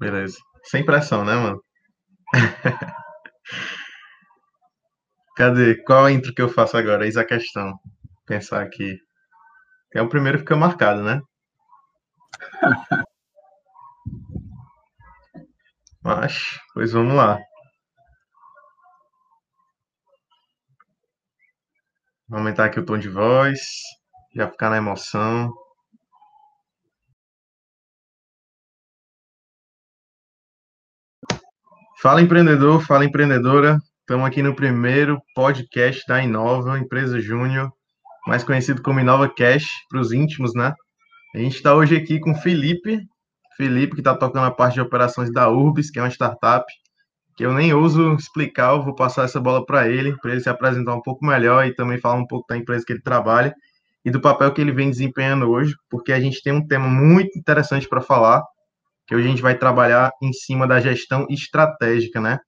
Beleza. Sem pressão, né, mano? Cadê? Qual intro que eu faço agora? Eis a questão. Pensar aqui. É o primeiro que fica marcado, né? Mas, pois vamos lá. Vou aumentar aqui o tom de voz, já ficar na emoção. Fala empreendedor, fala empreendedora. Estamos aqui no primeiro podcast da Inova, empresa Júnior, mais conhecido como Inova Cash para os íntimos, né? A gente está hoje aqui com Felipe, Felipe que está tocando a parte de operações da Urbis, que é uma startup que eu nem ouso explicar, eu vou passar essa bola para ele, para ele se apresentar um pouco melhor e também falar um pouco da empresa que ele trabalha e do papel que ele vem desempenhando hoje, porque a gente tem um tema muito interessante para falar, que hoje a gente vai trabalhar em cima da gestão estratégica, né?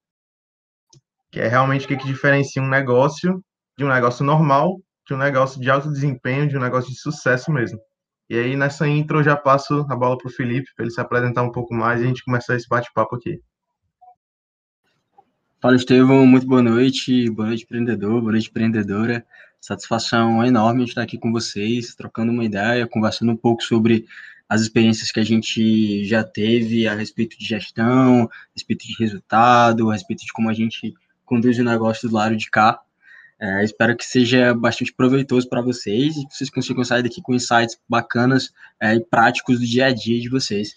Que é realmente o que, que diferencia um negócio de um negócio normal, de um negócio de alto desempenho, de um negócio de sucesso mesmo. E aí, nessa intro, eu já passo a bola para o Felipe, para ele se apresentar um pouco mais e a gente começar esse bate-papo aqui. Fala, Estevão, muito boa noite, boa noite, empreendedor, boa noite, empreendedora. Satisfação enorme estar aqui com vocês, trocando uma ideia, conversando um pouco sobre as experiências que a gente já teve a respeito de gestão, a respeito de resultado, a respeito de como a gente conduz o negócio do lado de cá. É, espero que seja bastante proveitoso para vocês e que vocês consigam sair daqui com insights bacanas é, e práticos do dia a dia de vocês.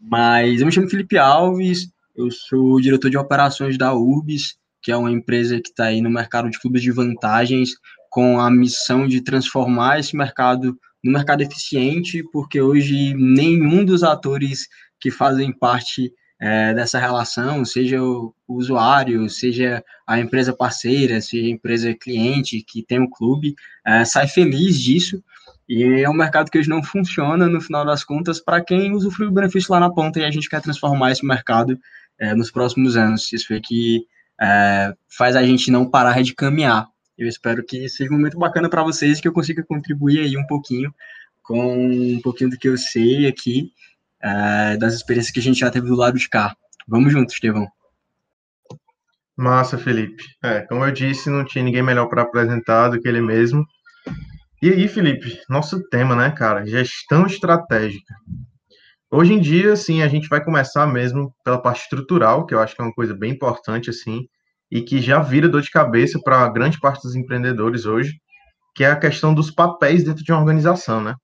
Mas eu me chamo Felipe Alves, eu sou diretor de operações da Urbis, que é uma empresa que está aí no mercado de clubes de vantagens, com a missão de transformar esse mercado no mercado eficiente, porque hoje nenhum dos atores que fazem parte é, dessa relação, seja o usuário, seja a empresa parceira, seja a empresa cliente que tem o clube, é, sai feliz disso. E é um mercado que hoje não funciona, no final das contas, para quem usufrui o benefício lá na ponta e a gente quer transformar esse mercado é, nos próximos anos. Isso é que é, faz a gente não parar de caminhar. Eu espero que seja um momento bacana para vocês, que eu consiga contribuir aí um pouquinho com um pouquinho do que eu sei aqui, é, das experiências que a gente já teve do lado de cá. Vamos juntos, Estevão. Massa, Felipe. É, como eu disse, não tinha ninguém melhor para apresentar do que ele mesmo. E aí, Felipe, nosso tema, né, cara? Gestão estratégica. Hoje em dia, assim, a gente vai começar mesmo pela parte estrutural, que eu acho que é uma coisa bem importante, assim, e que já vira dor de cabeça para grande parte dos empreendedores hoje, que é a questão dos papéis dentro de uma organização, né?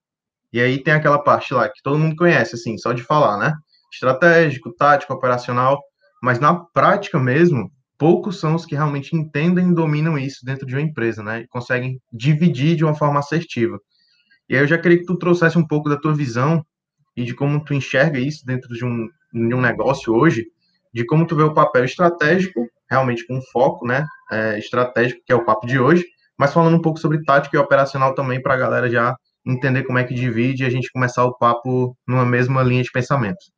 E aí tem aquela parte lá que todo mundo conhece, assim, só de falar, né? Estratégico, tático, operacional, mas na prática mesmo, poucos são os que realmente entendem e dominam isso dentro de uma empresa, né? E conseguem dividir de uma forma assertiva. E aí eu já queria que tu trouxesse um pouco da tua visão e de como tu enxerga isso dentro de um, de um negócio hoje, de como tu vê o papel estratégico realmente com foco, né, é, estratégico, que é o papo de hoje, mas falando um pouco sobre tática e operacional também, para a galera já entender como é que divide e a gente começar o papo numa mesma linha de pensamento.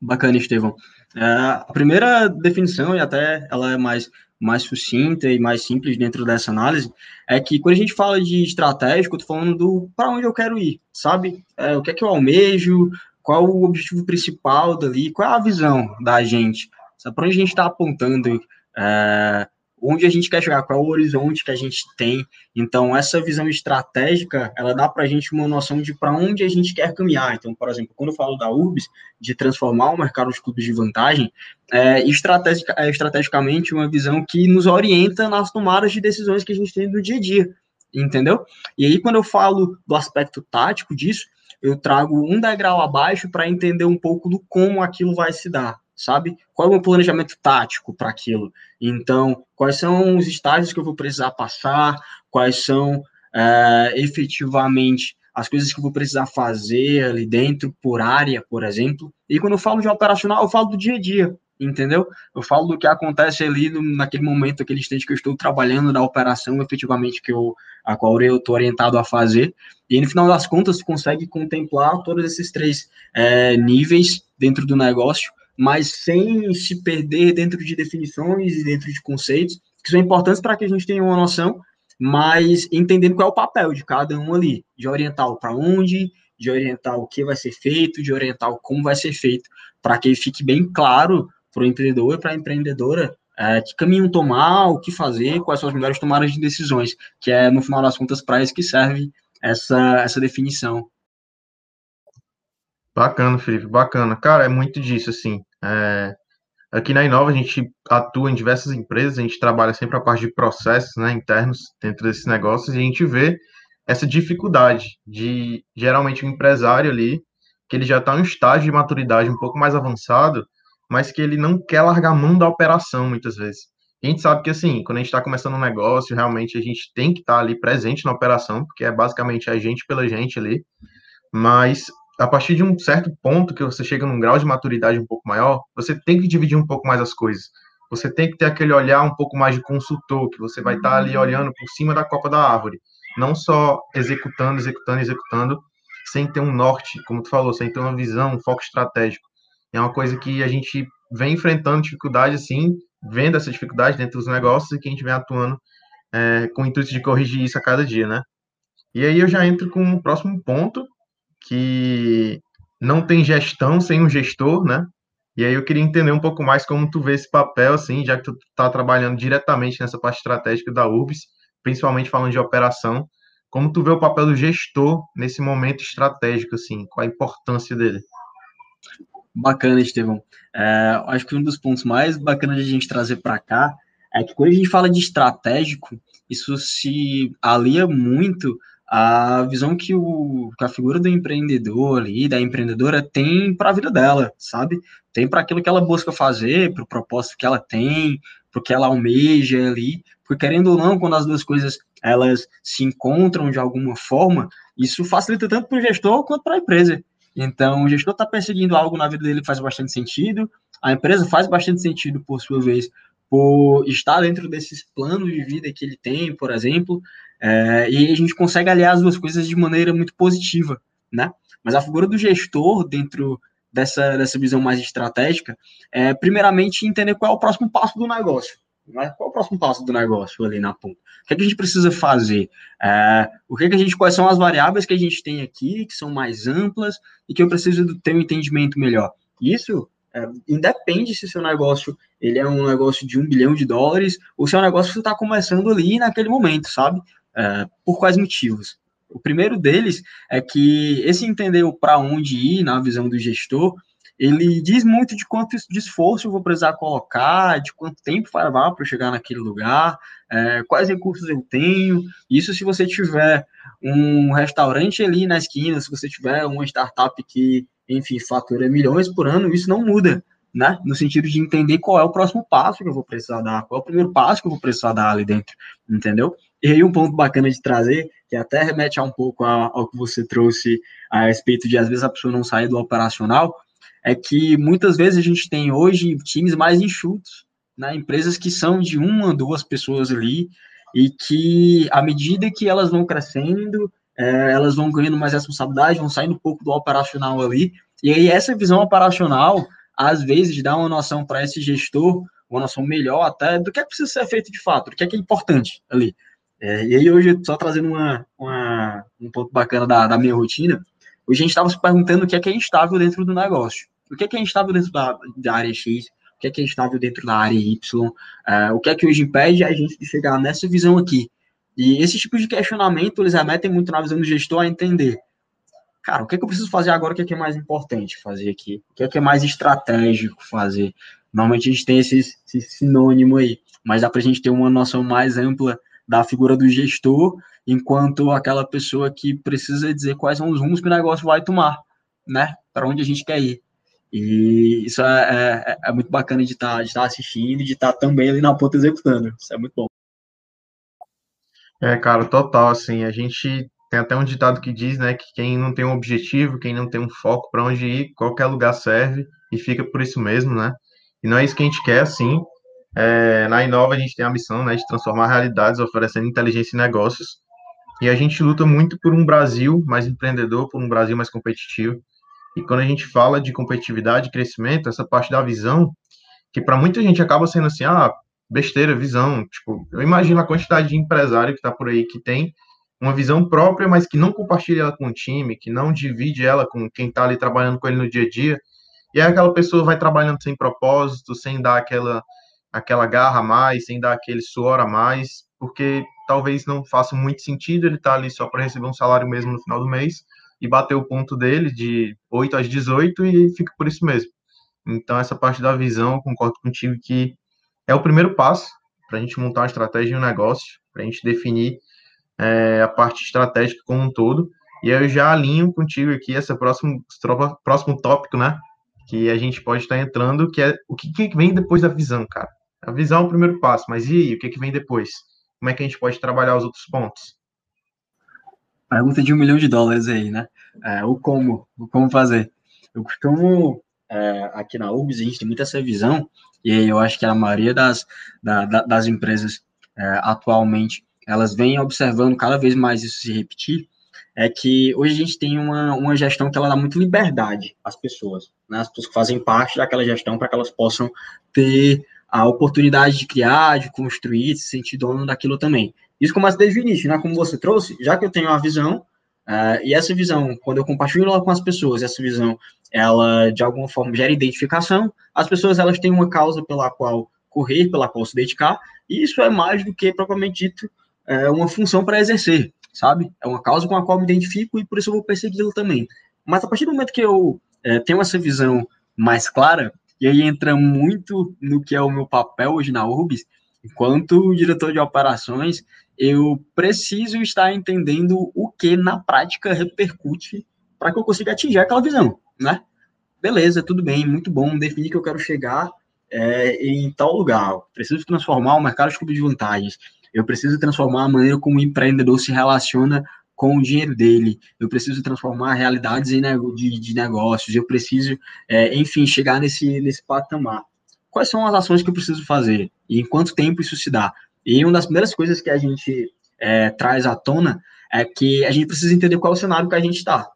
Bacana, Estevão. É, a primeira definição, e até ela é mais, mais sucinta e mais simples dentro dessa análise, é que quando a gente fala de estratégico, eu estou falando do para onde eu quero ir, sabe? É, o que é que eu almejo, qual o objetivo principal dali, qual é a visão da gente para onde a gente está apontando, é, onde a gente quer chegar, qual é o horizonte que a gente tem. Então, essa visão estratégica, ela dá para a gente uma noção de para onde a gente quer caminhar. Então, por exemplo, quando eu falo da URBS, de transformar o mercado de clubes de vantagem, é, estratégica, é estrategicamente uma visão que nos orienta nas tomadas de decisões que a gente tem no dia a dia, entendeu? E aí, quando eu falo do aspecto tático disso, eu trago um degrau abaixo para entender um pouco do como aquilo vai se dar sabe? Qual é o meu planejamento tático para aquilo? Então, quais são os estágios que eu vou precisar passar? Quais são é, efetivamente as coisas que eu vou precisar fazer ali dentro, por área, por exemplo? E quando eu falo de operacional, eu falo do dia a dia, entendeu? Eu falo do que acontece ali no, naquele momento, aquele instante que eu estou trabalhando na operação, efetivamente, que eu, a qual eu estou orientado a fazer. E no final das contas, consegue contemplar todos esses três é, níveis dentro do negócio mas sem se perder dentro de definições e dentro de conceitos que são importantes para que a gente tenha uma noção, mas entendendo qual é o papel de cada um ali, de orientar para onde de orientar o que vai ser feito, de orientar como vai ser feito, para que fique bem claro para o empreendedor e para a empreendedora é, que caminho tomar, o que fazer, quais são as melhores tomadas de decisões, que é, no final das contas, para isso que serve essa, essa definição. Bacana, Felipe, bacana. Cara, é muito disso, assim. É... Aqui na Inova a gente atua em diversas empresas, a gente trabalha sempre a parte de processos né, internos dentro desses negócios e a gente vê essa dificuldade de, geralmente, um empresário ali, que ele já está em um estágio de maturidade um pouco mais avançado, mas que ele não quer largar a mão da operação muitas vezes. A gente sabe que, assim, quando a gente está começando um negócio, realmente a gente tem que estar tá ali presente na operação, porque é basicamente a gente pela gente ali, mas a partir de um certo ponto que você chega num grau de maturidade um pouco maior, você tem que dividir um pouco mais as coisas. Você tem que ter aquele olhar um pouco mais de consultor, que você vai estar tá ali olhando por cima da copa da árvore, não só executando, executando, executando, sem ter um norte, como tu falou, sem ter uma visão, um foco estratégico. É uma coisa que a gente vem enfrentando dificuldade, assim, vendo essa dificuldade dentro dos negócios e que a gente vem atuando é, com o intuito de corrigir isso a cada dia, né? E aí eu já entro com o próximo ponto, que não tem gestão sem um gestor, né? E aí eu queria entender um pouco mais como tu vê esse papel, assim, já que tu está trabalhando diretamente nessa parte estratégica da URBS, principalmente falando de operação, como tu vê o papel do gestor nesse momento estratégico, assim, qual a importância dele? Bacana, Estevão. É, acho que um dos pontos mais bacanas de a gente trazer para cá é que quando a gente fala de estratégico, isso se alia muito à visão que, o, que a figura do empreendedor ali, da empreendedora, tem para a vida dela, sabe? Tem para aquilo que ela busca fazer, para o propósito que ela tem, para o que ela almeja ali, porque querendo ou não, quando as duas coisas elas se encontram de alguma forma, isso facilita tanto para o gestor quanto para a empresa. Então, o gestor está perseguindo algo na vida dele que faz bastante sentido, a empresa faz bastante sentido, por sua vez, por estar dentro desses planos de vida que ele tem, por exemplo, é, e a gente consegue aliar as duas coisas de maneira muito positiva, né? Mas a figura do gestor dentro dessa, dessa visão mais estratégica é, primeiramente, entender qual é o próximo passo do negócio. Né? Qual é o próximo passo do negócio ali na ponta? O que, é que a gente precisa fazer? É, o que, é que a gente, quais são as variáveis que a gente tem aqui, que são mais amplas e que eu preciso ter um entendimento melhor? Isso é, independe se seu negócio ele é um negócio de um bilhão de dólares ou se é um negócio que está começando ali naquele momento, sabe? É, por quais motivos? O primeiro deles é que esse entender para onde ir na visão do gestor ele diz muito de quanto de esforço eu vou precisar colocar, de quanto tempo vai levar para chegar naquele lugar, é, quais recursos eu tenho. Isso se você tiver um restaurante ali na esquina, se você tiver uma startup que, enfim, fatura milhões por ano, isso não muda, né? No sentido de entender qual é o próximo passo que eu vou precisar dar, qual é o primeiro passo que eu vou precisar dar ali dentro, entendeu? E aí um ponto bacana de trazer, que até remete um pouco ao, ao que você trouxe a respeito de às vezes a pessoa não sair do operacional, é que muitas vezes a gente tem hoje times mais enxutos, né? empresas que são de uma, duas pessoas ali, e que à medida que elas vão crescendo, é, elas vão ganhando mais responsabilidade, vão saindo um pouco do operacional ali, e aí essa visão operacional, às vezes, dá uma noção para esse gestor, uma noção melhor até do que é que precisa ser feito de fato, do que é que é importante ali. É, e aí hoje, só trazendo uma, uma, um ponto bacana da, da minha rotina, hoje a gente estava se perguntando o que é que é instável dentro do negócio. O que é que é instável dentro da, da área X? O que é que é instável dentro da área Y? Uh, o que é que hoje impede a gente de chegar nessa visão aqui? E esse tipo de questionamento, eles remetem muito na visão do gestor a entender. Cara, o que é que eu preciso fazer agora? O que é que é mais importante fazer aqui? O que é que é mais estratégico fazer? Normalmente a gente tem esse, esse sinônimo aí, mas dá para a gente ter uma noção mais ampla da figura do gestor, enquanto aquela pessoa que precisa dizer quais são os rumos que o negócio vai tomar, né? Para onde a gente quer ir. E isso é, é, é muito bacana de estar tá, tá assistindo e de estar tá também ali na ponta executando. Isso é muito bom. É, cara, total, assim, a gente tem até um ditado que diz, né, que quem não tem um objetivo, quem não tem um foco para onde ir, qualquer lugar serve e fica por isso mesmo, né? E não é isso que a gente quer, assim. É, na Inova a gente tem a missão, né, de transformar realidades oferecendo inteligência em negócios. E a gente luta muito por um Brasil mais empreendedor, por um Brasil mais competitivo. E quando a gente fala de competitividade, crescimento, essa parte da visão, que para muita gente acaba sendo assim, ah, besteira, visão. Tipo, eu imagino a quantidade de empresário que está por aí que tem uma visão própria, mas que não compartilha ela com o time, que não divide ela com quem está ali trabalhando com ele no dia a dia. E aí aquela pessoa vai trabalhando sem propósito, sem dar aquela, aquela garra a mais, sem dar aquele suor a mais, porque talvez não faça muito sentido ele estar tá ali só para receber um salário mesmo no final do mês e bater o ponto dele de 8 às 18 e fica por isso mesmo. Então, essa parte da visão, concordo contigo que é o primeiro passo para a gente montar uma estratégia e um negócio, para a gente definir é, a parte estratégica como um todo. E eu já alinho contigo aqui esse próximo, próximo tópico, né? Que a gente pode estar entrando, que é o que vem depois da visão, cara. A visão é o primeiro passo, mas e o que, que vem depois? Como é que a gente pode trabalhar os outros pontos? Pergunta de um milhão de dólares aí, né? É, o como, o como fazer. Eu costumo, é, aqui na URBS, a gente tem muita essa visão, e eu acho que a maioria das, da, das empresas é, atualmente, elas vêm observando cada vez mais isso se repetir, é que hoje a gente tem uma, uma gestão que ela dá muito liberdade às pessoas, né? as pessoas que fazem parte daquela gestão para que elas possam ter a oportunidade de criar, de construir, de se sentir dono daquilo também. Isso começa desde o início, né? Como você trouxe, já que eu tenho uma visão, uh, e essa visão, quando eu compartilho ela com as pessoas, essa visão, ela de alguma forma gera identificação, as pessoas elas têm uma causa pela qual correr, pela qual se dedicar, e isso é mais do que, propriamente dito, é uma função para exercer, sabe? É uma causa com a qual me identifico e por isso eu vou persegui-lo também. Mas a partir do momento que eu é, tenho essa visão mais clara, e aí entra muito no que é o meu papel hoje na URBS, enquanto diretor de operações, eu preciso estar entendendo o que na prática repercute para que eu consiga atingir aquela visão, né? Beleza, tudo bem, muito bom, definir que eu quero chegar é, em tal lugar, preciso transformar o mercado de clube de vantagens, eu preciso transformar a maneira como o empreendedor se relaciona com o dinheiro dele, eu preciso transformar realidades em de, de negócios, eu preciso, é, enfim, chegar nesse, nesse patamar. Quais são as ações que eu preciso fazer? E em quanto tempo isso se dá? E uma das primeiras coisas que a gente é, traz à tona é que a gente precisa entender qual é o cenário que a gente está,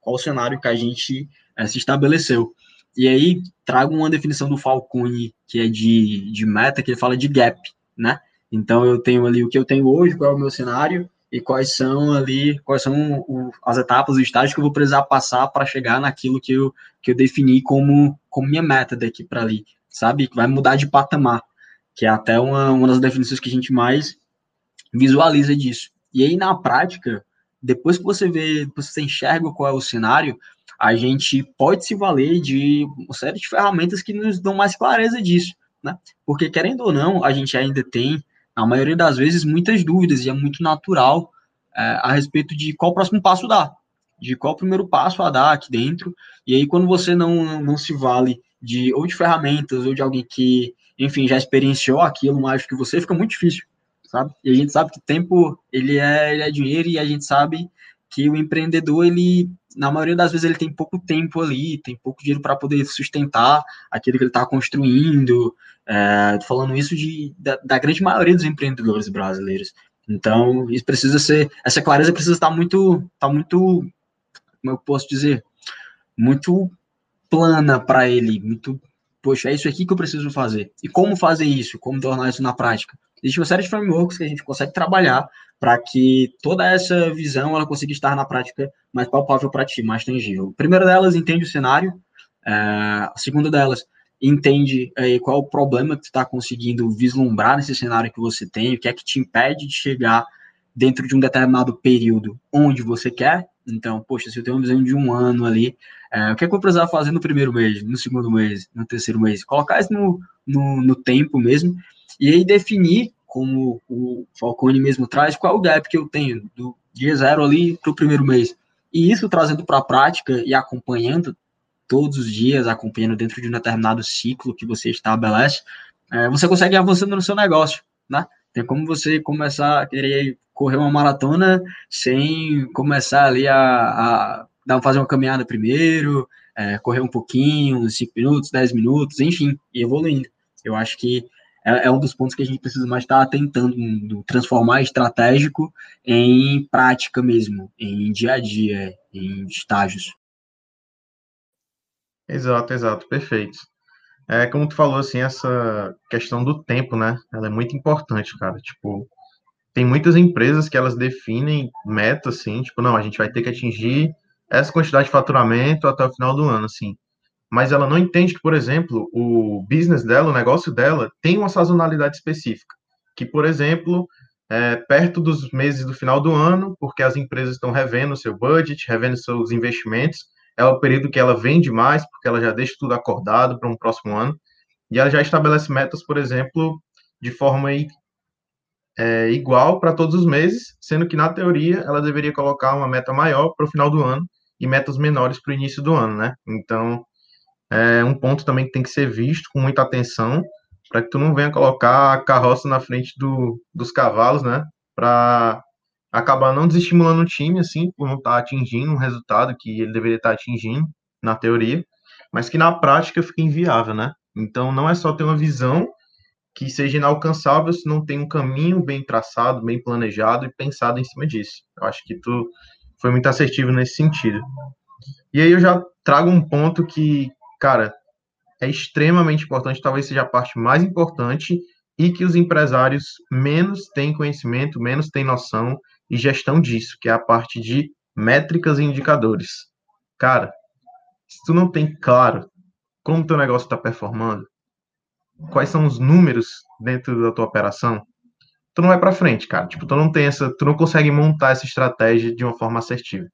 qual o cenário que a gente é, se estabeleceu. E aí, trago uma definição do Falcone, que é de, de meta, que ele fala de gap, né? Então, eu tenho ali o que eu tenho hoje, qual é o meu cenário, e quais são ali, quais são o, as etapas, os estágios que eu vou precisar passar para chegar naquilo que eu, que eu defini como, como minha meta daqui para ali, sabe? Vai mudar de patamar, que é até uma, uma das definições que a gente mais visualiza disso. E aí, na prática, depois que você vê, você enxerga qual é o cenário, a gente pode se valer de uma série de ferramentas que nos dão mais clareza disso, né? Porque, querendo ou não, a gente ainda tem na maioria das vezes, muitas dúvidas, e é muito natural é, a respeito de qual o próximo passo dar, de qual o primeiro passo a dar aqui dentro, e aí quando você não, não se vale de ou de ferramentas, ou de alguém que, enfim, já experienciou aquilo mais que você, fica muito difícil, sabe? E a gente sabe que tempo, ele é, ele é dinheiro, e a gente sabe que o empreendedor, ele, na maioria das vezes, ele tem pouco tempo ali, tem pouco dinheiro para poder sustentar aquilo que ele está construindo. É, falando isso de, da, da, grande maioria dos empreendedores brasileiros. Então, isso precisa ser, essa clareza precisa estar muito, tá muito, como eu posso dizer, muito plana para ele, muito, poxa, é isso aqui que eu preciso fazer. E como fazer isso? Como tornar isso na prática? Existe uma série de frameworks que a gente consegue trabalhar para que toda essa visão ela consiga estar na prática mais palpável para ti, mais tangível. Primeira delas entende o cenário, é, a segunda delas entende é, qual é o problema que está conseguindo vislumbrar nesse cenário que você tem, o que é que te impede de chegar dentro de um determinado período onde você quer. Então, poxa, se eu tenho uma visão de um ano ali, é, o que é que eu vou precisar fazer no primeiro mês, no segundo mês, no terceiro mês? Colocar isso no, no, no tempo mesmo e aí definir, como o Falcone mesmo traz, qual é o gap que eu tenho do dia zero ali para o primeiro mês. E isso trazendo para a prática e acompanhando todos os dias, acompanhando dentro de um determinado ciclo que você estabelece, é, você consegue avançando no seu negócio, né? Tem como você começar a querer correr uma maratona sem começar ali a, a fazer uma caminhada primeiro, é, correr um pouquinho, 5 minutos, 10 minutos, enfim, e evoluindo. Eu acho que é, é, um dos pontos que a gente precisa mais estar tentando transformar estratégico em prática mesmo, em dia a dia, em estágios. Exato, exato, perfeito. É, como tu falou, assim, essa questão do tempo, né? Ela é muito importante, cara. Tipo, tem muitas empresas que elas definem meta, assim, tipo, não, a gente vai ter que atingir essa quantidade de faturamento até o final do ano, assim. Mas ela não entende que, por exemplo, o business dela, o negócio dela, tem uma sazonalidade específica. Que, por exemplo, é, perto dos meses do final do ano, porque as empresas estão revendo o seu budget, revendo seus investimentos, é o período que ela vende mais, porque ela já deixa tudo acordado para um próximo ano, e ela já estabelece metas, por exemplo, de forma é, igual para todos os meses, sendo que na teoria ela deveria colocar uma meta maior para o final do ano e metas menores para o início do ano, né? Então é um ponto também que tem que ser visto com muita atenção para que tu não venha colocar a carroça na frente do, dos cavalos, né? Acabar não desestimulando o time, assim, por não estar tá atingindo um resultado que ele deveria estar tá atingindo na teoria, mas que na prática fica inviável, né? Então não é só ter uma visão que seja inalcançável se não tem um caminho bem traçado, bem planejado e pensado em cima disso. Eu acho que tu foi muito assertivo nesse sentido. E aí eu já trago um ponto que, cara, é extremamente importante, talvez seja a parte mais importante e que os empresários menos têm conhecimento, menos têm noção e gestão disso, que é a parte de métricas e indicadores. Cara, se tu não tem claro como teu negócio está performando, quais são os números dentro da tua operação, tu não vai para frente, cara. Tipo, tu não tem essa, tu não consegue montar essa estratégia de uma forma assertiva.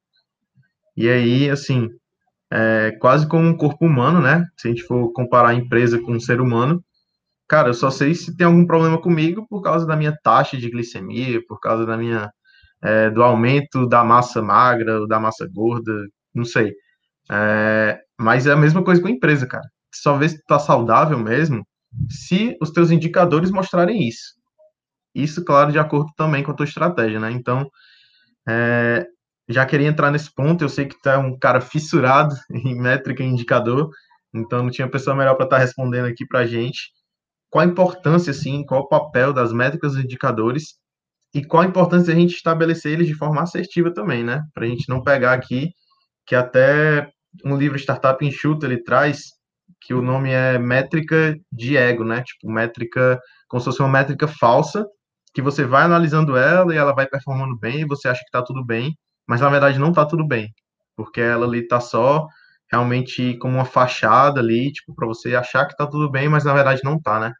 E aí, assim, é quase como um corpo humano, né? Se a gente for comparar a empresa com um ser humano, cara, eu só sei se tem algum problema comigo por causa da minha taxa de glicemia, por causa da minha é, do aumento da massa magra ou da massa gorda, não sei. É, mas é a mesma coisa com a empresa, cara. Só vê se tá saudável mesmo se os teus indicadores mostrarem isso. Isso, claro, de acordo também com a tua estratégia, né? Então, é, já queria entrar nesse ponto. Eu sei que tu é um cara fissurado em métrica e indicador, então não tinha pessoa melhor para estar tá respondendo aqui para a gente. Qual a importância, assim, qual o papel das métricas e indicadores e qual a importância de a gente estabelecer eles de forma assertiva também, né? Para a gente não pegar aqui que até um livro Startup Enxuta ele traz que o nome é métrica de ego, né? Tipo, métrica, como se fosse uma métrica falsa, que você vai analisando ela e ela vai performando bem e você acha que tá tudo bem, mas na verdade não tá tudo bem, porque ela ali tá só realmente como uma fachada ali, tipo, para você achar que tá tudo bem, mas na verdade não tá, né?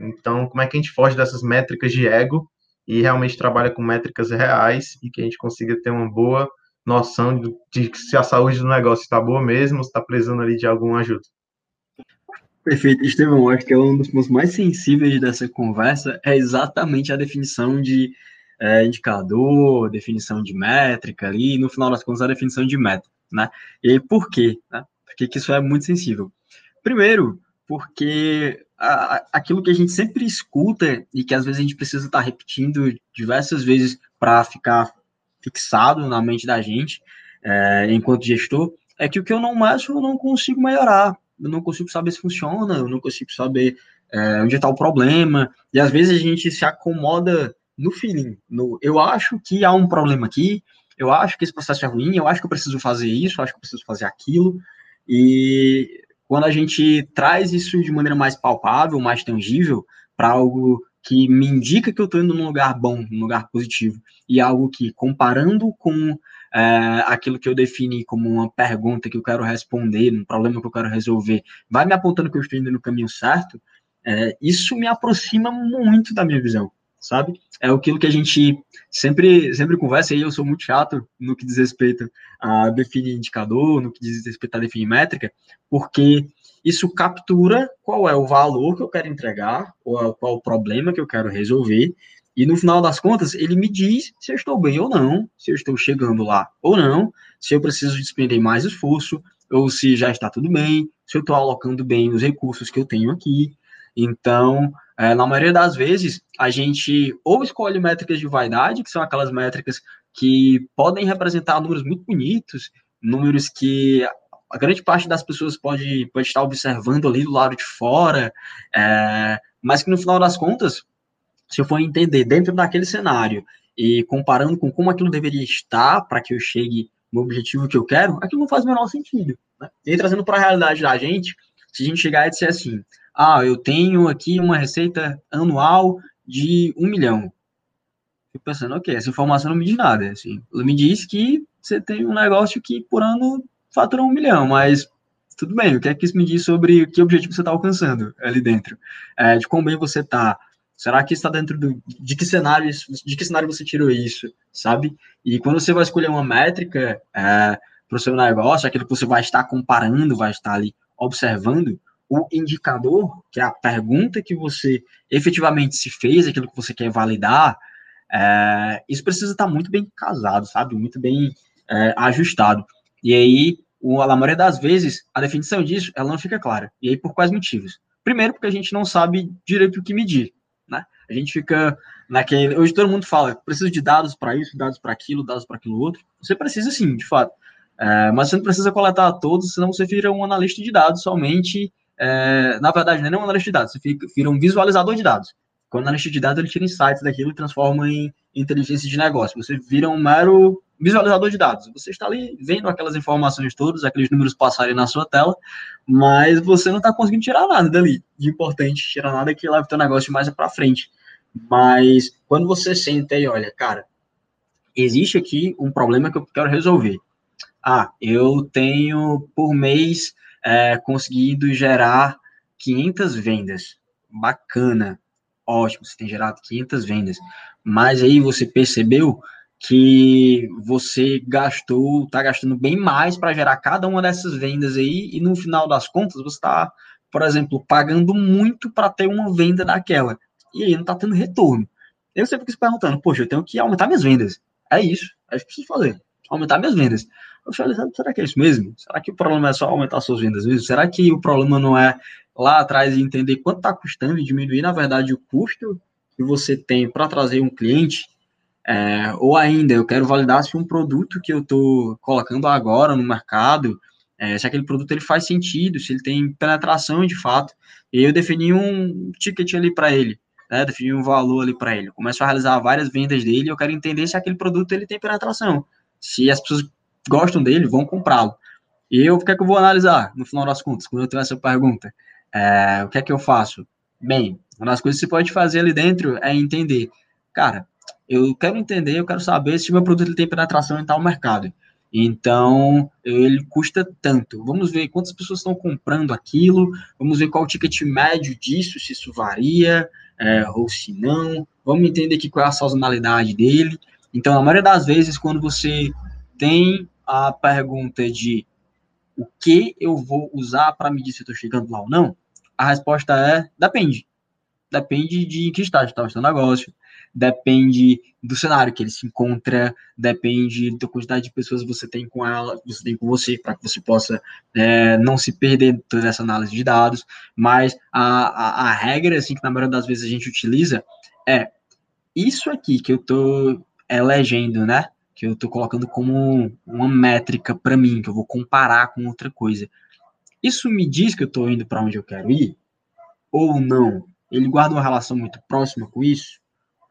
Então, como é que a gente foge dessas métricas de ego e realmente trabalha com métricas reais e que a gente consiga ter uma boa noção de, se a saúde do negócio está boa mesmo, se está precisando ali de alguma ajuda. Perfeito, Estevão, acho que é um dos pontos mais sensíveis dessa conversa é exatamente a definição de é, indicador, definição de métrica ali, e no final das contas a definição de meta, né? E por quê? Né? Por que isso é muito sensível? Primeiro, porque a, aquilo que a gente sempre escuta e que às vezes a gente precisa estar repetindo diversas vezes para ficar fixado na mente da gente, é, enquanto gestor, é que o que eu não mexo eu não consigo melhorar. Eu não consigo saber se funciona, eu não consigo saber é, onde está o problema, e às vezes a gente se acomoda no feeling, no, eu acho que há um problema aqui, eu acho que esse processo é ruim, eu acho que eu preciso fazer isso, eu acho que eu preciso fazer aquilo, e quando a gente traz isso de maneira mais palpável, mais tangível, para algo que me indica que eu estou indo num lugar bom, num lugar positivo, e algo que, comparando com é, aquilo que eu defini como uma pergunta que eu quero responder, um problema que eu quero resolver, vai me apontando que eu estou indo no caminho certo, é, isso me aproxima muito da minha visão, sabe? É aquilo que a gente sempre, sempre conversa, e eu sou muito chato no que diz respeito a definir indicador, no que diz respeito a definir métrica, porque isso captura qual é o valor que eu quero entregar, ou qual é o problema que eu quero resolver, e no final das contas, ele me diz se eu estou bem ou não, se eu estou chegando lá ou não, se eu preciso despender mais esforço, ou se já está tudo bem, se eu estou alocando bem os recursos que eu tenho aqui. Então, é, na maioria das vezes, a gente ou escolhe métricas de vaidade, que são aquelas métricas que podem representar números muito bonitos, números que a grande parte das pessoas pode, pode estar observando ali do lado de fora, é, mas que no final das contas se eu for entender dentro daquele cenário e comparando com como aquilo deveria estar para que eu chegue no objetivo que eu quero, aquilo não faz o menor sentido. Né? E trazendo para a realidade da gente, se a gente chegar e disser assim, ah, eu tenho aqui uma receita anual de um milhão. fico pensando, ok, essa informação não me diz nada, assim, ela me diz que você tem um negócio que por ano fatura um milhão, mas tudo bem, o que é que isso me diz sobre que objetivo você está alcançando ali dentro? É, de como bem você está? Será que está dentro do, de que cenário de que cenário você tirou isso, sabe? E quando você vai escolher uma métrica é, para o seu negócio, aquilo que você vai estar comparando, vai estar ali observando, o indicador, que é a pergunta que você efetivamente se fez, aquilo que você quer validar, é, isso precisa estar muito bem casado, sabe? Muito bem é, ajustado. E aí, o, a maioria das vezes, a definição disso, ela não fica clara. E aí, por quais motivos? Primeiro, porque a gente não sabe direito o que medir, né? A gente fica naquele... Hoje todo mundo fala, preciso de dados para isso, dados para aquilo, dados para aquilo outro. Você precisa sim, de fato. É, mas você não precisa coletar todos, senão você vira um analista de dados somente. É, na verdade, não é um analista de dados, você fica, vira um visualizador de dados. Quando o analista de dados ele tira insights daquilo e transforma em inteligência de negócio. Você vira um mero visualizador de dados. Você está ali vendo aquelas informações todas, aqueles números passarem na sua tela, mas você não está conseguindo tirar nada dali de importante, tirar nada que leve o teu negócio mais para frente. Mas quando você senta e olha, cara, existe aqui um problema que eu quero resolver. Ah, eu tenho por mês é, conseguido gerar 500 vendas. Bacana, ótimo, você tem gerado 500 vendas. Mas aí você percebeu que você gastou, está gastando bem mais para gerar cada uma dessas vendas aí, e no final das contas você está, por exemplo, pagando muito para ter uma venda daquela, e aí não está tendo retorno. Eu sempre fico se perguntando, poxa, eu tenho que aumentar minhas vendas. É isso, é isso que preciso fazer, aumentar minhas vendas. Eu falei, será que é isso mesmo? Será que o problema é só aumentar suas vendas mesmo? Será que o problema não é lá atrás entender quanto está custando e diminuir, na verdade, o custo que você tem para trazer um cliente? É, ou ainda, eu quero validar se um produto que eu estou colocando agora no mercado, é, se aquele produto ele faz sentido, se ele tem penetração de fato. E eu defini um ticket ali para ele, né, defini um valor ali para ele. Começo a realizar várias vendas dele, eu quero entender se aquele produto ele tem penetração, se as pessoas gostam dele, vão comprá-lo. E eu, o que é que eu vou analisar, no final das contas, quando eu tenho essa pergunta? É, o que é que eu faço? Bem, uma das coisas que você pode fazer ali dentro é entender, cara, eu quero entender, eu quero saber se meu produto tem penetração em tal mercado. Então, ele custa tanto. Vamos ver quantas pessoas estão comprando aquilo, vamos ver qual o ticket médio disso, se isso varia, é, ou se não. Vamos entender aqui qual é a sazonalidade dele. Então, a maioria das vezes, quando você tem a pergunta de o que eu vou usar para medir se eu estou chegando lá ou não, a resposta é depende. Depende de que estágio está o seu negócio, depende do cenário que ele se encontra, depende da quantidade de pessoas que você tem com ela, você tem com você, para que você possa é, não se perder toda essa análise de dados. Mas a, a, a, regra, assim, que na maioria das vezes a gente utiliza é isso aqui que eu estou elegendo, né? Que eu estou colocando como uma métrica para mim, que eu vou comparar com outra coisa. Isso me diz que eu estou indo para onde eu quero ir? Ou não? Ele guarda uma relação muito próxima com isso?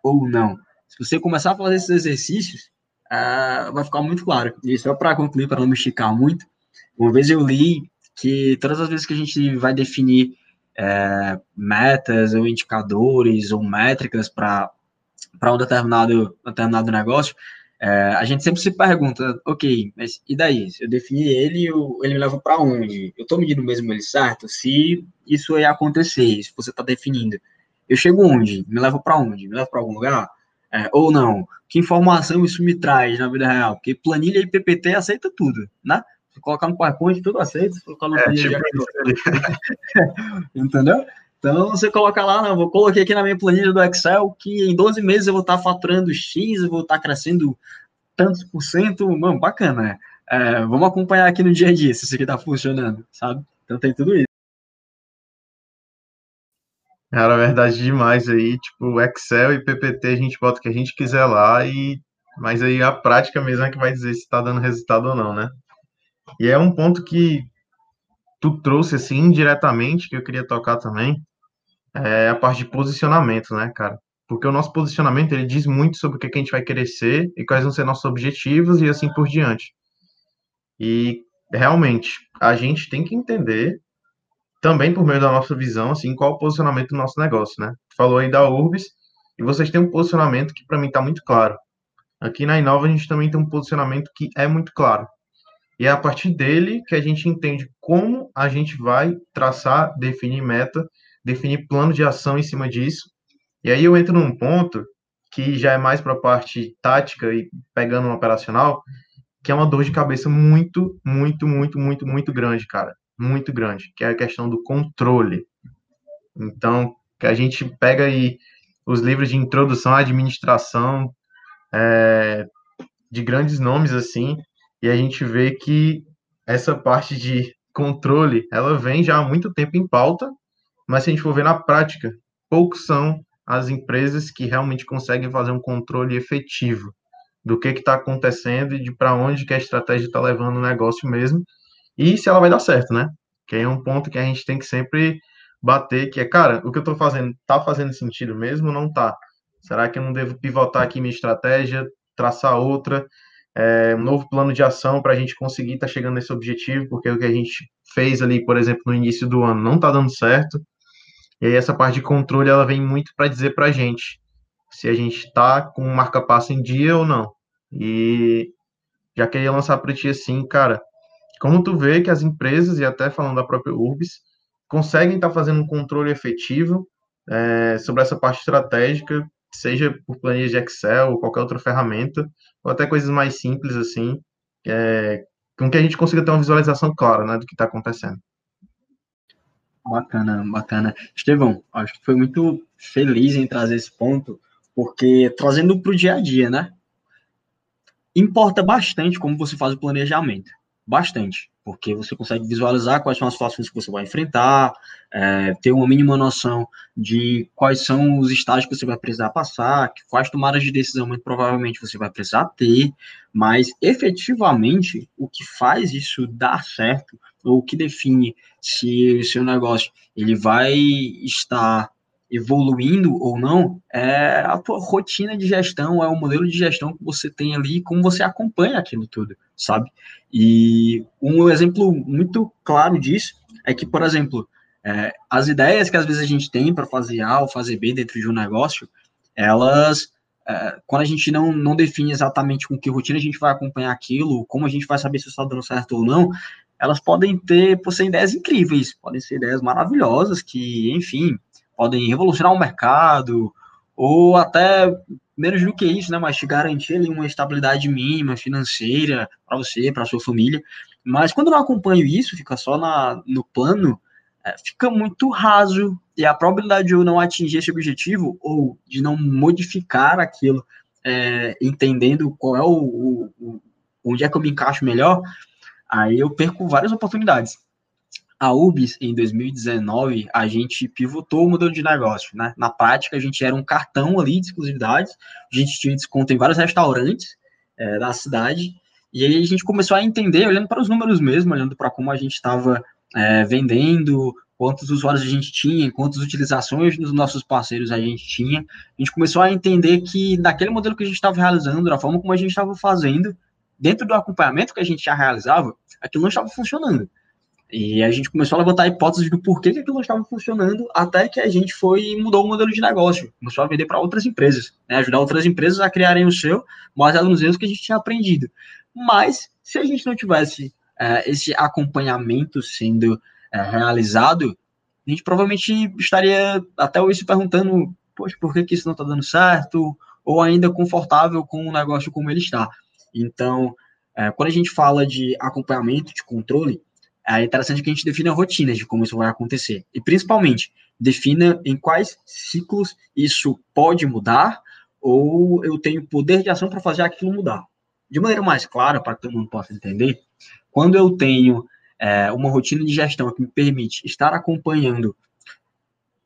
Ou não? Se você começar a fazer esses exercícios, uh, vai ficar muito claro. E só para concluir, para não me esticar muito, uma vez eu li que todas as vezes que a gente vai definir é, metas ou indicadores ou métricas para um determinado, determinado negócio, é, a gente sempre se pergunta, ok, mas e daí? Se eu definir ele, eu, ele me leva para onde? Eu estou medindo mesmo ele certo? Se isso ia acontecer, se você está definindo, eu chego onde? Me leva para onde? Me leva para algum lugar? É, ou não? Que informação isso me traz na vida real? Porque planilha e PPT aceita tudo, né? Se colocar no PowerPoint, tudo aceita. Se colocar no é, tipo Entendeu? Então você coloca lá, não, vou coloquei aqui na minha planilha do Excel que em 12 meses eu vou estar faturando X, eu vou estar crescendo tantos por cento, mano, bacana, né? É, vamos acompanhar aqui no dia a dia se isso aqui tá funcionando, sabe? Então tem tudo isso. Cara, verdade demais aí, tipo, Excel e PPT a gente bota o que a gente quiser lá e mas aí a prática mesmo é que vai dizer se está dando resultado ou não, né? E é um ponto que tu trouxe assim indiretamente que eu queria tocar também, é a parte de posicionamento, né, cara? Porque o nosso posicionamento ele diz muito sobre o que, a gente vai querer ser e quais vão ser nossos objetivos e assim por diante. E realmente a gente tem que entender também por meio da nossa visão assim qual o posicionamento do nosso negócio, né? Tu falou aí da Urbis, E vocês têm um posicionamento que para mim está muito claro. Aqui na Inova a gente também tem um posicionamento que é muito claro. E é a partir dele que a gente entende como a gente vai traçar, definir meta, definir plano de ação em cima disso. E aí eu entro num ponto que já é mais para a parte tática e pegando um operacional, que é uma dor de cabeça muito, muito, muito, muito, muito grande, cara. Muito grande, que é a questão do controle. Então, que a gente pega aí os livros de introdução à administração é, de grandes nomes assim, e a gente vê que essa parte de controle, ela vem já há muito tempo em pauta, mas se a gente for ver na prática, poucos são as empresas que realmente conseguem fazer um controle efetivo do que está acontecendo e de para onde que a estratégia está levando o negócio mesmo, e se ela vai dar certo, né? Que é um ponto que a gente tem que sempre bater, que é, cara, o que eu estou fazendo está fazendo sentido mesmo ou não está? Será que eu não devo pivotar aqui minha estratégia, traçar outra, é, um novo plano de ação para a gente conseguir estar tá chegando nesse objetivo, porque o que a gente fez ali, por exemplo, no início do ano não está dando certo. E aí essa parte de controle ela vem muito para dizer para a gente se a gente está com o marca-passo em dia ou não. E já queria lançar para ti assim, cara, como tu vê que as empresas, e até falando da própria Urbis, conseguem estar tá fazendo um controle efetivo é, sobre essa parte estratégica, seja por planilha de Excel ou qualquer outra ferramenta, ou até coisas mais simples assim, é, com que a gente consiga ter uma visualização clara né, do que está acontecendo. Bacana, bacana. Estevão, acho que foi muito feliz em trazer esse ponto, porque trazendo para o dia a dia, né? Importa bastante como você faz o planejamento. Bastante porque você consegue visualizar quais são as situações que você vai enfrentar, é, ter uma mínima noção de quais são os estágios que você vai precisar passar, quais tomadas de decisão muito provavelmente você vai precisar ter, mas efetivamente o que faz isso dar certo, ou o que define se o seu negócio ele vai estar evoluindo ou não, é a tua rotina de gestão, é o modelo de gestão que você tem ali, como você acompanha aquilo tudo, sabe? E um exemplo muito claro disso é que, por exemplo, é, as ideias que às vezes a gente tem para fazer A ou fazer B dentro de um negócio, elas, é, quando a gente não, não define exatamente com que rotina a gente vai acompanhar aquilo, como a gente vai saber se está dando certo ou não, elas podem ter, por ser ideias incríveis, podem ser ideias maravilhosas que, enfim, podem revolucionar o mercado, ou até menos do que isso, né, mas te garantir ali uma estabilidade mínima financeira para você, para sua família. Mas quando eu não acompanho isso, fica só na, no plano, é, fica muito raso e a probabilidade de eu não atingir esse objetivo ou de não modificar aquilo, é, entendendo qual é o, o, o, onde é que eu me encaixo melhor, aí eu perco várias oportunidades a UBS, em 2019, a gente pivotou o modelo de negócio, né? Na prática, a gente era um cartão ali de exclusividades, a gente tinha desconto em vários restaurantes é, da cidade, e aí a gente começou a entender, olhando para os números mesmo, olhando para como a gente estava é, vendendo, quantos usuários a gente tinha, quantas utilizações dos nossos parceiros a gente tinha, a gente começou a entender que naquele modelo que a gente estava realizando, da forma como a gente estava fazendo, dentro do acompanhamento que a gente já realizava, aquilo não estava funcionando. E a gente começou a levantar hipóteses do porquê que aquilo estava funcionando, até que a gente foi e mudou o modelo de negócio, começou a vender para outras empresas, né? ajudar outras empresas a criarem o seu, baseado nos erros que a gente tinha aprendido. Mas, se a gente não tivesse é, esse acompanhamento sendo é, realizado, a gente provavelmente estaria até hoje se perguntando, poxa, por que, que isso não está dando certo? Ou ainda confortável com o negócio como ele está. Então, é, quando a gente fala de acompanhamento, de controle, é interessante que a gente defina rotinas de como isso vai acontecer. E, principalmente, defina em quais ciclos isso pode mudar ou eu tenho poder de ação para fazer aquilo mudar. De maneira mais clara, para que todo mundo possa entender, quando eu tenho é, uma rotina de gestão que me permite estar acompanhando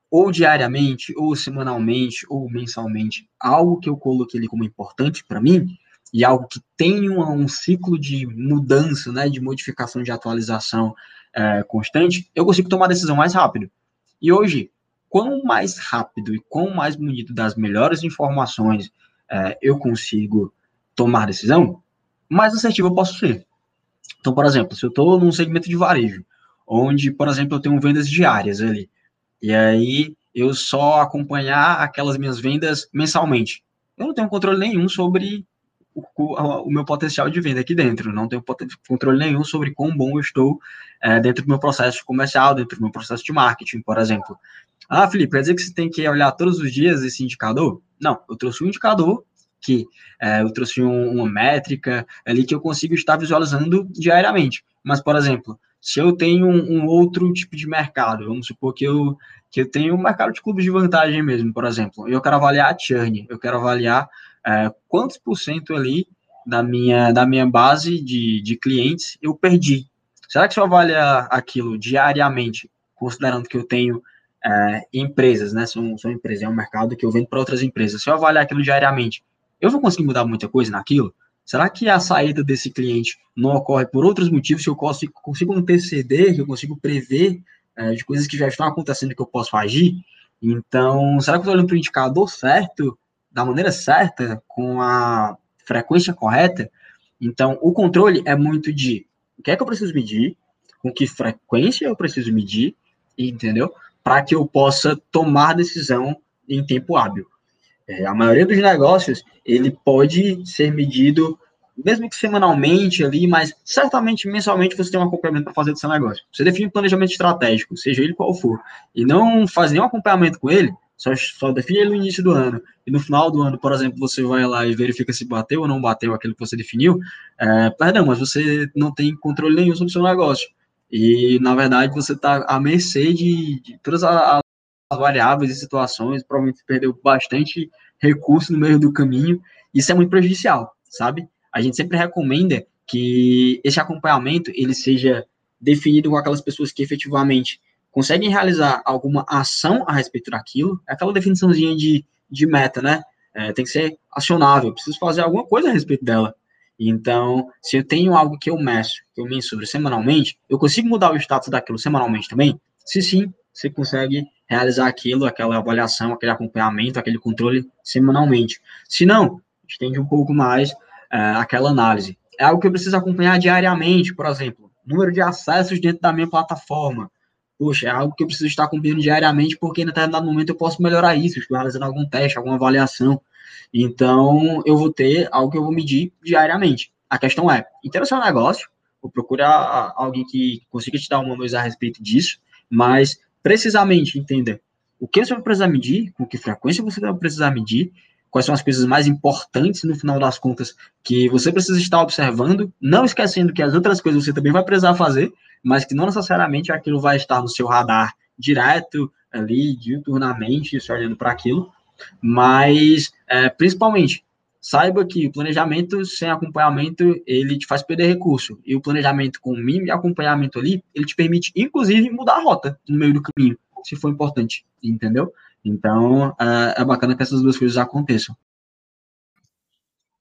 ou diariamente, ou semanalmente, ou mensalmente, algo que eu coloquei ali como importante para mim, e algo que tem um, um ciclo de mudança, né, de modificação, de atualização é, constante, eu consigo tomar decisão mais rápido. E hoje, quanto mais rápido e quanto mais bonito das melhores informações é, eu consigo tomar decisão, mais assertivo eu posso ser. Então, por exemplo, se eu estou num segmento de varejo, onde, por exemplo, eu tenho vendas diárias ali, e aí eu só acompanhar aquelas minhas vendas mensalmente. Eu não tenho controle nenhum sobre o, o, meu potencial de venda aqui dentro, não tenho controle nenhum sobre quão bom eu estou é, dentro do meu processo comercial, dentro do meu processo de marketing, por exemplo. Ah, Felipe, quer dizer que você tem que olhar todos os dias esse indicador? Não, eu trouxe um indicador que é, eu trouxe um, uma métrica ali que eu consigo estar visualizando diariamente. Mas, por exemplo, se eu tenho um, um, outro tipo de mercado, vamos supor que eu, que eu tenho um mercado de clubes de vantagem mesmo, por exemplo, eu quero avaliar a churn, eu quero avaliar é, quantos por cento ali da minha, da minha base de, de clientes eu perdi. Será que se eu avaliar aquilo diariamente, considerando que eu tenho é, empresas, né? São, são empresas, é um mercado que eu vendo para outras empresas. Se eu avaliar aquilo diariamente, eu vou conseguir mudar muita coisa naquilo? Será que a saída desse cliente não ocorre por outros motivos que eu consigo, consigo anteceder, que eu consigo prever é, de coisas que já estão acontecendo que eu posso agir? Então, será que eu estou olhando para o indicador certo, da maneira certa, com a frequência correta? Então, o controle é muito de o que é que eu preciso medir, com que frequência eu preciso medir, entendeu? Para que eu possa tomar decisão em tempo hábil. É, a maioria dos negócios, ele pode ser medido, mesmo que semanalmente ali, mas certamente mensalmente você tem um acompanhamento para fazer do seu negócio. Você define um planejamento estratégico, seja ele qual for, e não faz nenhum acompanhamento com ele, só, só define ele no início do ano, e no final do ano, por exemplo, você vai lá e verifica se bateu ou não bateu aquilo que você definiu, é, perdão, mas você não tem controle nenhum sobre o seu negócio. E, na verdade, você está à mercê de, de todas as variáveis e situações, provavelmente perdeu bastante recurso no meio do caminho, isso é muito prejudicial, sabe? A gente sempre recomenda que esse acompanhamento ele seja definido com aquelas pessoas que efetivamente conseguem realizar alguma ação a respeito daquilo, é aquela definiçãozinha de, de meta, né? É, tem que ser acionável, preciso fazer alguma coisa a respeito dela. Então, se eu tenho algo que eu meço, que eu mensuro semanalmente, eu consigo mudar o status daquilo semanalmente também? Se sim, você consegue realizar aquilo, aquela avaliação, aquele acompanhamento, aquele controle semanalmente. Se não, estende um pouco mais é, aquela análise. É algo que eu preciso acompanhar diariamente, por exemplo, número de acessos dentro da minha plataforma. Poxa, é algo que eu preciso estar acompanhando diariamente, porque em determinado momento eu posso melhorar isso, realizando algum teste, alguma avaliação. Então, eu vou ter algo que eu vou medir diariamente. A questão é, entenda seu negócio, vou procurar alguém que consiga te dar uma luz a respeito disso, mas precisamente entender o que você vai precisar medir, com que frequência você vai precisar medir, quais são as coisas mais importantes no final das contas que você precisa estar observando, não esquecendo que as outras coisas você também vai precisar fazer, mas que não necessariamente aquilo vai estar no seu radar direto ali, diuturnamente, só olhando para aquilo, mas é, principalmente saiba que o planejamento sem acompanhamento ele te faz perder recurso. E o planejamento com mínimo de acompanhamento ali ele te permite inclusive mudar a rota no meio do caminho se for importante entendeu então é, é bacana que essas duas coisas aconteçam.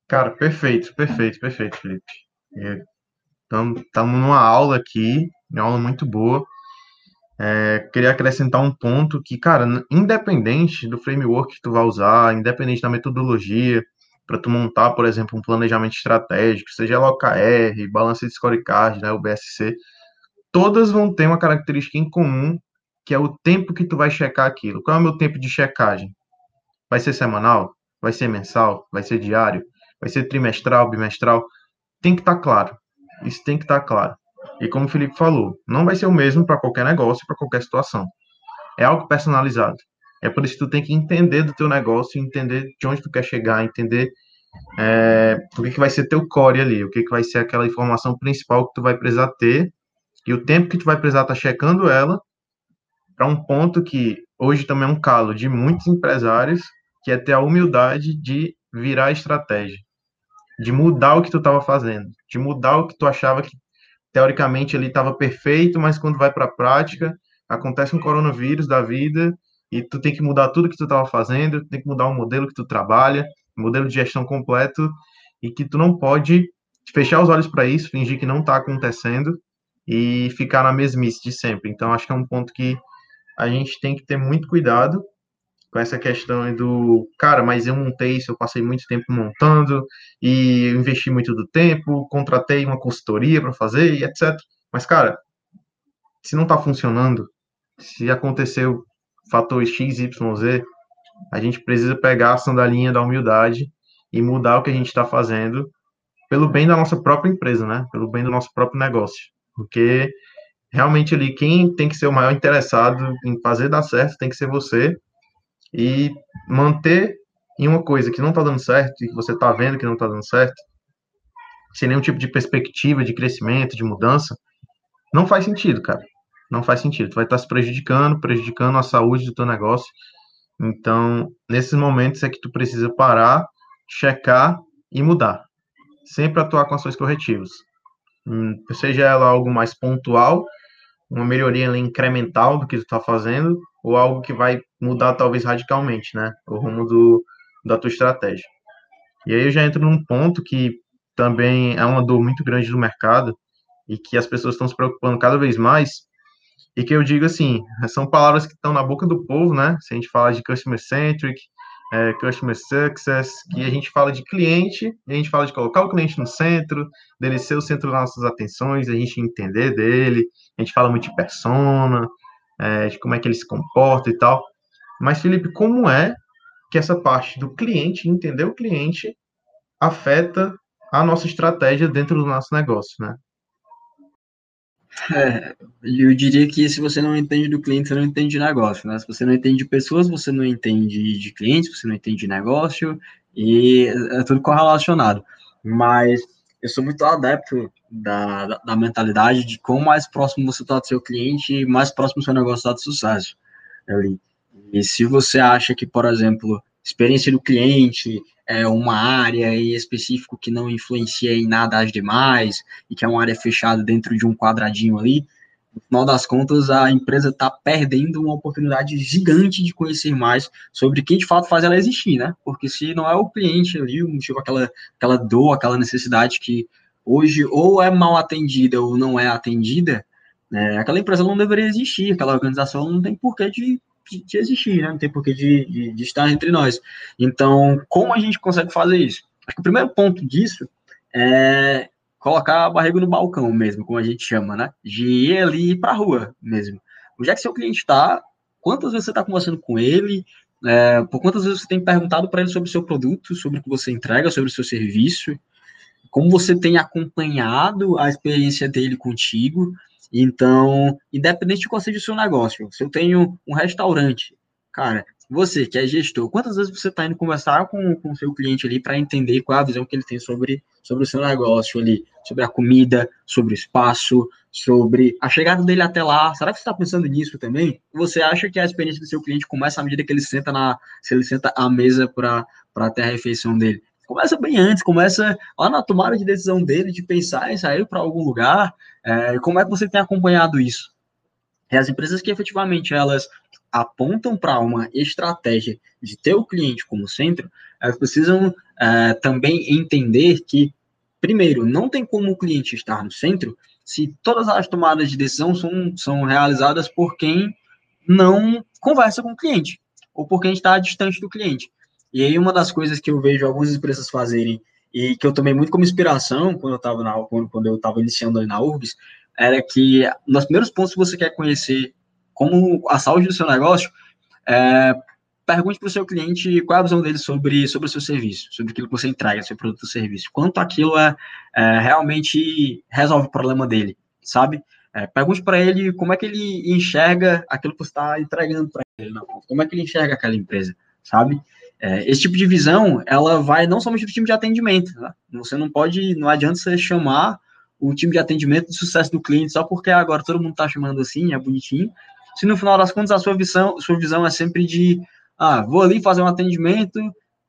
Cara perfeito perfeito perfeito Felipe. Estamos numa aula aqui uma aula muito boa. É, queria acrescentar um ponto que, cara, independente do framework que tu vai usar, independente da metodologia, para tu montar, por exemplo, um planejamento estratégico, seja ela OKR, balança de scorecard, né, o BSC, todas vão ter uma característica em comum, que é o tempo que tu vai checar aquilo. Qual é o meu tempo de checagem? Vai ser semanal? Vai ser mensal? Vai ser diário? Vai ser trimestral, bimestral? Tem que estar tá claro. Isso tem que estar tá claro. E como o Felipe falou, não vai ser o mesmo para qualquer negócio, para qualquer situação. É algo personalizado. É por isso que tu tem que entender do teu negócio, entender de onde tu quer chegar, entender é, o que, que vai ser teu core ali, o que, que vai ser aquela informação principal que tu vai precisar ter e o tempo que tu vai precisar estar tá checando ela para um ponto que hoje também é um calo de muitos empresários, que é ter a humildade de virar estratégia, de mudar o que tu estava fazendo, de mudar o que tu achava que teoricamente ele estava perfeito, mas quando vai para a prática acontece um coronavírus da vida e tu tem que mudar tudo que tu estava fazendo, tem que mudar o modelo que tu trabalha, modelo de gestão completo, e que tu não pode fechar os olhos para isso, fingir que não está acontecendo e ficar na mesmice de sempre. Então, acho que é um ponto que a gente tem que ter muito cuidado com essa questão do, cara, mas eu montei isso, eu passei muito tempo montando e investi muito do tempo, contratei uma consultoria para fazer e etc. Mas, cara, se não está funcionando, se aconteceu fator XYZ, a gente precisa pegar a sandalinha da humildade e mudar o que a gente está fazendo pelo bem da nossa própria empresa, né? Pelo bem do nosso próprio negócio. Porque realmente ali quem tem que ser o maior interessado em fazer dar certo tem que ser você e manter em uma coisa que não está dando certo e que você está vendo que não está dando certo, sem nenhum tipo de perspectiva de crescimento, de mudança, não faz sentido, cara. Não faz sentido. Tu vai estar tá se prejudicando, prejudicando a saúde do teu negócio. Então, nesses momentos é que tu precisa parar, checar e mudar. Sempre atuar com ações corretivas. Hum, seja ela algo mais pontual, uma melhoria incremental do que tu está fazendo, ou algo que vai mudar talvez radicalmente, né? O rumo do, da tua estratégia. E aí eu já entro num ponto que também é uma dor muito grande do mercado e que as pessoas estão se preocupando cada vez mais, e que eu digo assim, são palavras que estão na boca do povo, né? Se a gente fala de customer centric, é, customer success, que a gente fala de cliente, a gente fala de colocar o cliente no centro, dele ser o centro das nossas atenções, a gente entender dele, a gente fala muito de persona, é, de como é que ele se comporta e tal. Mas, Felipe, como é que essa parte do cliente, entender o cliente, afeta a nossa estratégia dentro do nosso negócio, né? É, eu diria que se você não entende do cliente, você não entende de negócio, né? Se você não entende de pessoas, você não entende de clientes, você não entende de negócio, e é tudo correlacionado. Mas eu sou muito adepto da, da, da mentalidade de quanto mais próximo você está do seu cliente, mais próximo o seu negócio está de sucesso. Ali. E se você acha que, por exemplo, experiência do cliente é uma área em específico que não influencia em nada as demais e que é uma área fechada dentro de um quadradinho ali, no final das contas, a empresa está perdendo uma oportunidade gigante de conhecer mais sobre quem de fato faz ela existir, né? Porque se não é o cliente ali, o motivo, aquela, aquela dor, aquela necessidade que hoje ou é mal atendida ou não é atendida, né, aquela empresa não deveria existir, aquela organização não tem porquê de de, existir, né? Não tem porquê de, de, de, estar entre nós. Então, como a gente consegue fazer isso? Acho que o primeiro ponto disso é colocar a barriga no balcão mesmo, como a gente chama, né? De ir ali para a rua mesmo. Onde é que seu cliente está? Quantas vezes você está conversando com ele? É, por quantas vezes você tem perguntado para ele sobre o seu produto, sobre o que você entrega, sobre o seu serviço? Como você tem acompanhado a experiência dele contigo? Então, independente de qual seja o seu negócio, se eu tenho um restaurante, cara, você que é gestor, quantas vezes você está indo conversar com o seu cliente ali para entender qual é a visão que ele tem sobre, sobre o seu negócio ali, sobre a comida, sobre o espaço, sobre a chegada dele até lá. Será que você está pensando nisso também? Você acha que a experiência do seu cliente começa à medida que ele senta na, se ele senta à mesa para ter a refeição dele? Começa bem antes, começa lá na tomada de decisão dele de pensar em sair para algum lugar. É, como é que você tem acompanhado isso? E as empresas que efetivamente elas apontam para uma estratégia de ter o cliente como centro, elas precisam é, também entender que, primeiro, não tem como o cliente estar no centro se todas as tomadas de decisão são, são realizadas por quem não conversa com o cliente, ou por quem está distante do cliente. E aí uma das coisas que eu vejo algumas empresas fazerem e que eu tomei muito como inspiração quando eu estava quando, eu estava iniciando na URBS, era que nos primeiros pontos que você quer conhecer como a saúde do seu negócio, é, pergunte para o seu cliente qual é a visão dele sobre, sobre o seu serviço, sobre aquilo que você entrega, seu produto ou serviço, quanto aquilo é, é realmente resolve o problema dele, sabe? É, pergunte para ele como é que ele enxerga aquilo que você está entregando para ele, como é que ele enxerga aquela empresa, sabe? É, esse tipo de visão, ela vai não somente do time de atendimento, tá? você não pode, não adianta você chamar o time de atendimento de sucesso do cliente só porque agora todo mundo está chamando assim, é bonitinho, se no final das contas a sua visão, sua visão é sempre de, ah, vou ali fazer um atendimento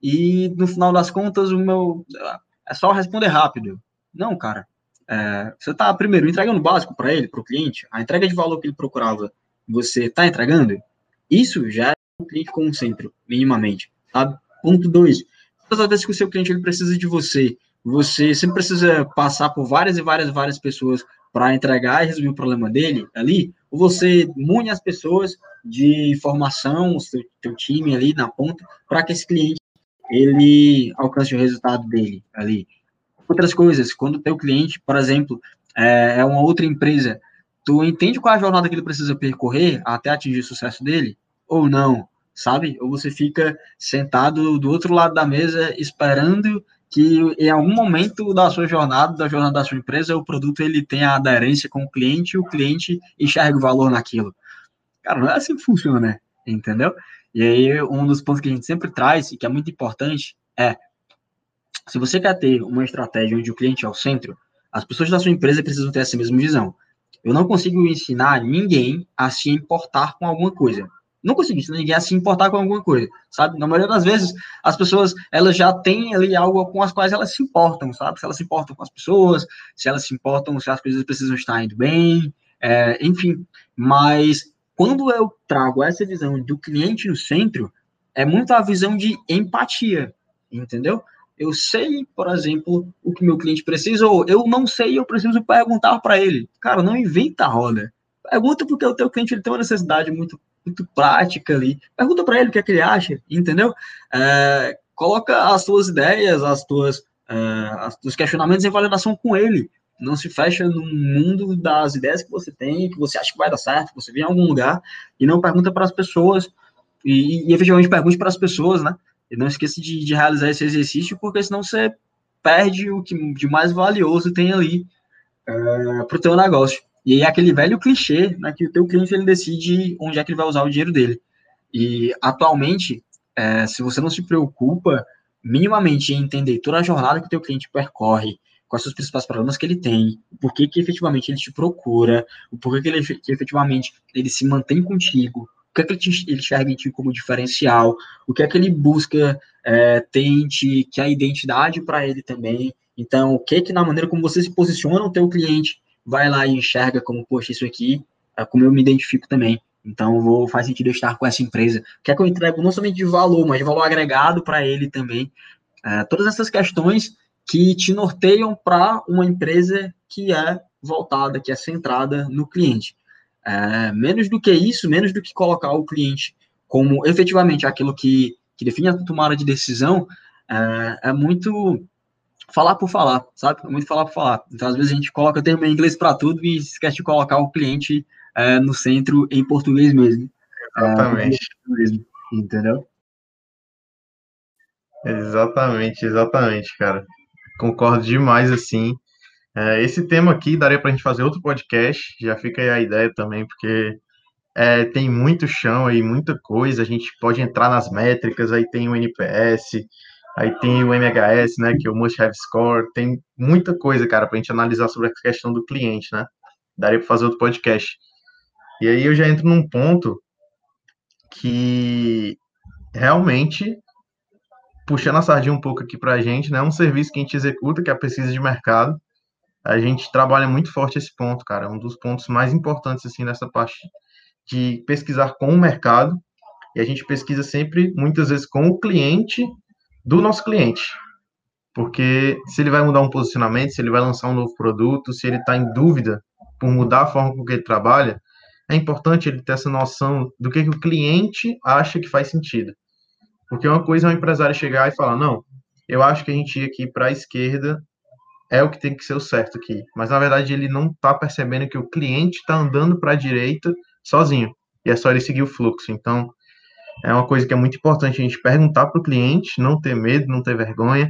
e no final das contas o meu, é só responder rápido. Não, cara, é, você está primeiro entregando o básico para ele, para o cliente, a entrega de valor que ele procurava, você está entregando? Isso já é o cliente como centro, minimamente. Sabe? Ponto 2. Todas as vezes que o seu cliente ele precisa de você, você sempre precisa passar por várias e várias várias pessoas para entregar e resolver o problema dele ali, ou você mune as pessoas de informação, o seu, seu time ali na ponta, para que esse cliente ele alcance o resultado dele ali. Outras coisas, quando o teu cliente, por exemplo, é, é uma outra empresa, tu entende qual é a jornada que ele precisa percorrer até atingir o sucesso dele? ou não, sabe? Ou você fica sentado do outro lado da mesa esperando que em algum momento da sua jornada, da jornada da sua empresa, o produto ele tenha aderência com o cliente e o cliente enxerga o valor naquilo. Cara, não é assim que funciona, entendeu? E aí, um dos pontos que a gente sempre traz e que é muito importante é: se você quer ter uma estratégia onde o cliente é o centro, as pessoas da sua empresa precisam ter essa mesma visão. Eu não consigo ensinar ninguém a se importar com alguma coisa. Não ensinar ninguém a se importar com alguma coisa, sabe? Na maioria das vezes, as pessoas, elas já têm ali algo com as quais elas se importam, sabe? Se elas se importam com as pessoas, se elas se importam se as coisas precisam estar indo bem, é, enfim. Mas quando eu trago essa visão do cliente no centro, é muito a visão de empatia, entendeu? Eu sei, por exemplo, o que meu cliente precisa, ou eu não sei, eu preciso perguntar para ele. Cara, não inventa a roda. Pergunta porque o teu cliente ele tem uma necessidade muito, muito prática ali. Pergunta para ele o que é que ele acha, entendeu? É, coloca as tuas ideias, as tuas, é, os questionamentos em validação com ele. Não se fecha no mundo das ideias que você tem, que você acha que vai dar certo, que você vem em algum lugar, e não pergunta para as pessoas, e, e efetivamente pergunte para as pessoas, né? E não esqueça de, de, realizar esse exercício, porque senão você perde o que de mais valioso tem ali é, para o teu negócio. E aí aquele velho clichê, né, que o teu cliente ele decide onde é que ele vai usar o dinheiro dele. E atualmente, é, se você não se preocupa minimamente em entender toda a jornada que o teu cliente percorre, quais são os principais problemas que ele tem, por que, que efetivamente ele te procura, o porquê que ele que efetivamente ele se mantém contigo, o que é que ele, te, ele enxerga em ti como diferencial, o que é que ele busca é, tente que é a identidade para ele também. Então, o que é que na maneira como você se posiciona o teu cliente vai lá e enxerga como, poxa, isso aqui é como eu me identifico também. Então, vou, faz sentido eu estar com essa empresa. O que é que eu entrego não somente de valor, mas de valor agregado para ele também. É, todas essas questões que te norteiam para uma empresa que é voltada, que é centrada no cliente. É, menos do que isso, menos do que colocar o cliente como efetivamente aquilo que, que define a tomada de decisão, é, é muito falar por falar, sabe? É muito falar por falar. Então, às vezes, a gente coloca termo em inglês para tudo e esquece de colocar o cliente é, no centro em português mesmo. É, exatamente. Mesmo, entendeu? Exatamente, exatamente, cara. Concordo demais, assim. É, esse tema aqui daria para a gente fazer outro podcast, já fica aí a ideia também, porque é, tem muito chão aí, muita coisa, a gente pode entrar nas métricas, aí tem o NPS, aí tem o MHS, né, que é o Must Have Score, tem muita coisa, cara, para a gente analisar sobre a questão do cliente, né, daria para fazer outro podcast. E aí eu já entro num ponto que realmente puxando a sardinha um pouco aqui para a gente, né, é um serviço que a gente executa, que é a pesquisa de mercado, a gente trabalha muito forte esse ponto, cara. É um dos pontos mais importantes, assim, nessa parte de pesquisar com o mercado. E a gente pesquisa sempre, muitas vezes, com o cliente do nosso cliente. Porque se ele vai mudar um posicionamento, se ele vai lançar um novo produto, se ele está em dúvida por mudar a forma com que ele trabalha, é importante ele ter essa noção do que, que o cliente acha que faz sentido. Porque uma coisa é um empresário chegar e falar, não, eu acho que a gente ia aqui para a esquerda é o que tem que ser o certo aqui. Mas na verdade ele não está percebendo que o cliente está andando para a direita sozinho. E é só ele seguir o fluxo. Então é uma coisa que é muito importante a gente perguntar para o cliente, não ter medo, não ter vergonha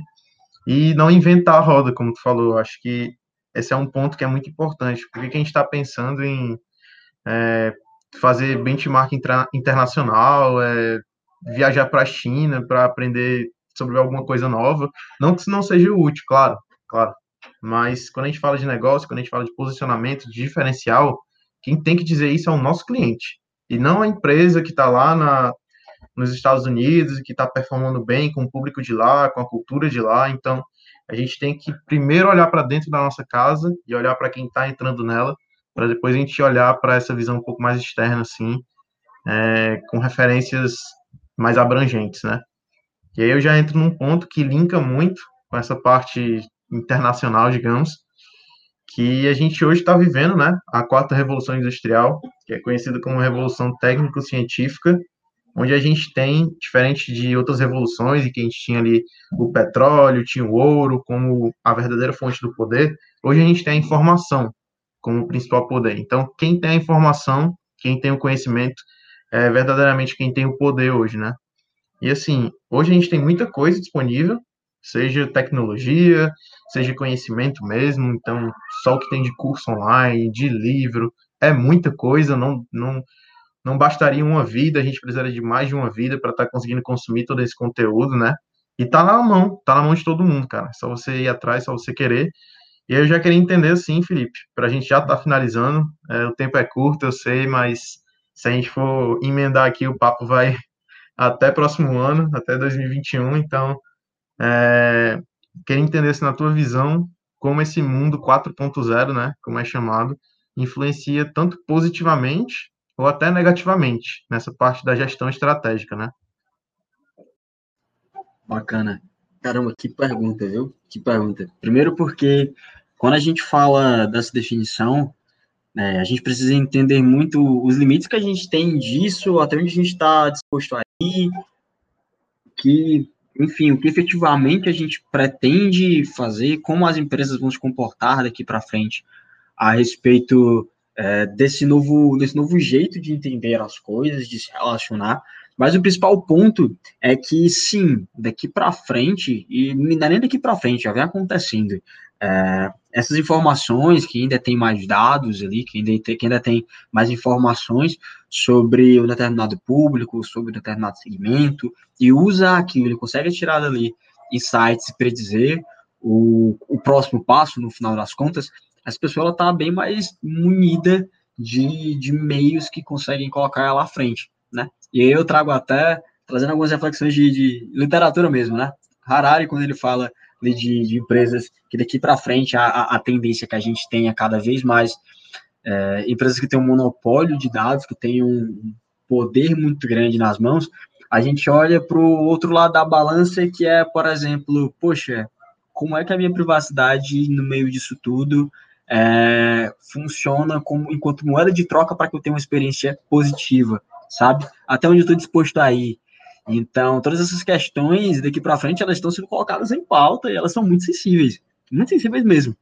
e não inventar a roda, como tu falou. Acho que esse é um ponto que é muito importante. Por que a gente está pensando em é, fazer benchmark internacional, é, viajar para a China para aprender sobre alguma coisa nova? Não que isso não seja útil, claro, claro. Mas quando a gente fala de negócio, quando a gente fala de posicionamento, de diferencial, quem tem que dizer isso é o nosso cliente. E não a empresa que está lá na, nos Estados Unidos e que está performando bem com o público de lá, com a cultura de lá. Então, a gente tem que primeiro olhar para dentro da nossa casa e olhar para quem está entrando nela, para depois a gente olhar para essa visão um pouco mais externa, assim, é, com referências mais abrangentes, né? E aí eu já entro num ponto que linka muito com essa parte internacional, digamos, que a gente hoje está vivendo, né? A quarta revolução industrial, que é conhecida como revolução técnico-científica, onde a gente tem, diferente de outras revoluções, em que a gente tinha ali o petróleo, tinha o ouro como a verdadeira fonte do poder, hoje a gente tem a informação como principal poder. Então, quem tem a informação, quem tem o conhecimento, é verdadeiramente quem tem o poder hoje, né? E assim, hoje a gente tem muita coisa disponível, seja tecnologia, seja conhecimento mesmo, então só o que tem de curso online, de livro, é muita coisa, não, não, não bastaria uma vida, a gente precisaria de mais de uma vida para estar tá conseguindo consumir todo esse conteúdo, né? E tá na mão, tá na mão de todo mundo, cara. Só você ir atrás, só você querer. E eu já queria entender assim, Felipe, para a gente já estar tá finalizando, é, o tempo é curto, eu sei, mas se a gente for emendar aqui, o papo vai até próximo ano, até 2021, então é, queria entender se na tua visão, como esse mundo 4.0, né, como é chamado, influencia tanto positivamente ou até negativamente nessa parte da gestão estratégica, né? Bacana. Caramba, que pergunta, viu? Que pergunta. Primeiro porque quando a gente fala dessa definição, né, a gente precisa entender muito os limites que a gente tem disso, até onde a gente está disposto a ir, que enfim, o que efetivamente a gente pretende fazer, como as empresas vão se comportar daqui para frente a respeito é, desse, novo, desse novo jeito de entender as coisas, de se relacionar. Mas o principal ponto é que, sim, daqui para frente, e não é nem daqui para frente, já vem acontecendo, é, essas informações, que ainda tem mais dados ali, que ainda, tem, que ainda tem mais informações sobre um determinado público, sobre um determinado segmento, e usa aquilo, ele consegue tirar dali insights e predizer o, o próximo passo, no final das contas, essa pessoa está bem mais munida de, de meios que conseguem colocar ela à frente, né? E aí eu trago até, trazendo algumas reflexões de, de literatura mesmo, né? Harari, quando ele fala de, de empresas que daqui para frente a, a, tendência que a gente tenha cada vez mais é, empresas que têm um monopólio de dados, que têm um poder muito grande nas mãos, a gente olha para o outro lado da balança, que é, por exemplo, poxa, como é que a minha privacidade no meio disso tudo é, funciona como enquanto moeda de troca para que eu tenha uma experiência positiva, sabe? Até onde eu estou disposto a ir. Então, todas essas questões daqui para frente, elas estão sendo colocadas em pauta e elas são muito sensíveis, muito sensíveis mesmo.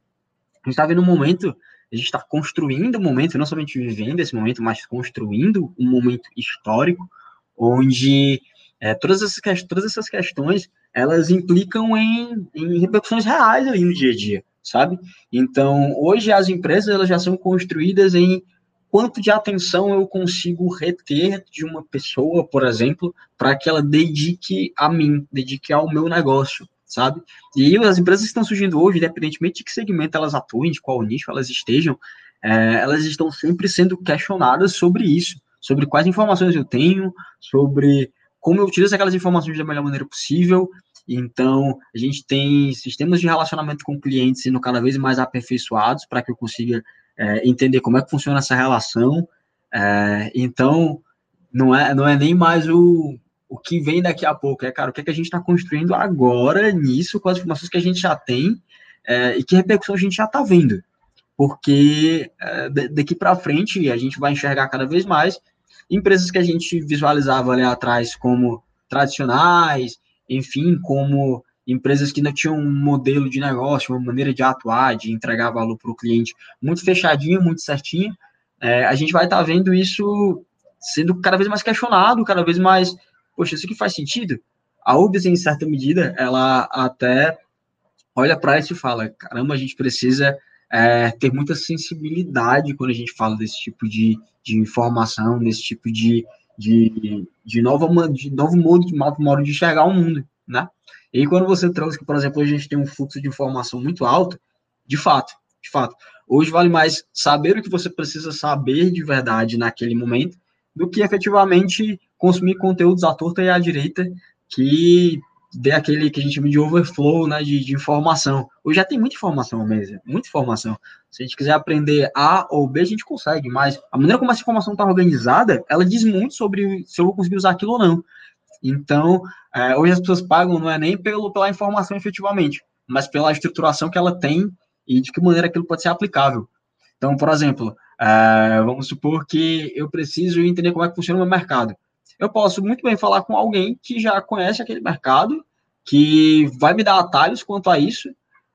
A gente está vendo um momento, a gente está construindo um momento, não somente vivendo esse momento, mas construindo um momento histórico, onde é, todas, essas, todas essas questões, elas implicam em, em repercussões reais ali no dia a dia, sabe? Então, hoje as empresas, elas já são construídas em quanto de atenção eu consigo reter de uma pessoa, por exemplo, para que ela dedique a mim, dedique ao meu negócio, sabe? E as empresas que estão surgindo hoje, independentemente de que segmento elas atuem, de qual nicho elas estejam, é, elas estão sempre sendo questionadas sobre isso, sobre quais informações eu tenho, sobre como eu utilizo aquelas informações da melhor maneira possível. Então, a gente tem sistemas de relacionamento com clientes sendo cada vez mais aperfeiçoados para que eu consiga é, entender como é que funciona essa relação. É, então, não é, não é nem mais o, o que vem daqui a pouco, é, cara, o que, é que a gente está construindo agora nisso, com as informações que a gente já tem é, e que repercussão a gente já está vendo. Porque é, daqui para frente a gente vai enxergar cada vez mais empresas que a gente visualizava ali atrás como tradicionais, enfim, como empresas que ainda tinham um modelo de negócio, uma maneira de atuar, de entregar valor para o cliente muito fechadinho, muito certinho, é, a gente vai estar tá vendo isso sendo cada vez mais questionado, cada vez mais, poxa, isso aqui faz sentido? A UBS, em certa medida, ela até olha para isso e fala, caramba, a gente precisa é, ter muita sensibilidade quando a gente fala desse tipo de, de informação, desse tipo de, de, de, nova, de novo modo, de novo modo de enxergar o mundo, né? E quando você trouxe que, por exemplo, a gente tem um fluxo de informação muito alto, de fato, de fato, hoje vale mais saber o que você precisa saber de verdade naquele momento do que efetivamente consumir conteúdos à torta e à direita que dê aquele que a gente chama de overflow né, de, de informação. Hoje já tem muita informação mesmo, muita informação. Se a gente quiser aprender A ou B, a gente consegue, mas a maneira como essa informação está organizada, ela diz muito sobre se eu vou conseguir usar aquilo ou não. Então, é, hoje as pessoas pagam não é nem pelo, pela informação efetivamente, mas pela estruturação que ela tem e de que maneira aquilo pode ser aplicável. Então, por exemplo, é, vamos supor que eu preciso entender como é que funciona o meu mercado. Eu posso muito bem falar com alguém que já conhece aquele mercado, que vai me dar atalhos quanto a isso,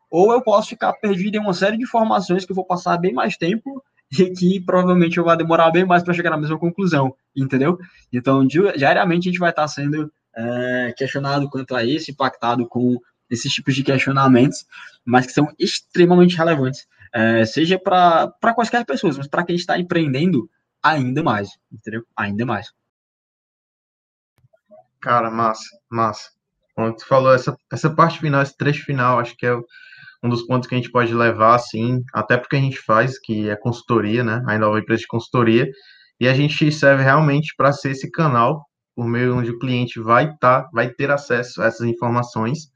ou eu posso ficar perdido em uma série de informações que eu vou passar bem mais tempo e que provavelmente eu vou demorar bem mais para chegar na mesma conclusão, entendeu? Então, diariamente a gente vai estar sendo é, questionado quanto a isso, impactado com esses tipos de questionamentos, mas que são extremamente relevantes, é, seja para quaisquer pessoas, mas para quem está empreendendo, ainda mais, entendeu? Ainda mais. Cara, massa, massa. Quando tu falou essa, essa parte final, esse trecho final, acho que é um dos pontos que a gente pode levar, assim, até porque a gente faz, que é consultoria, né? Ainda é uma empresa de consultoria, e a gente serve realmente para ser esse canal por meio onde o cliente vai tá, vai ter acesso a essas informações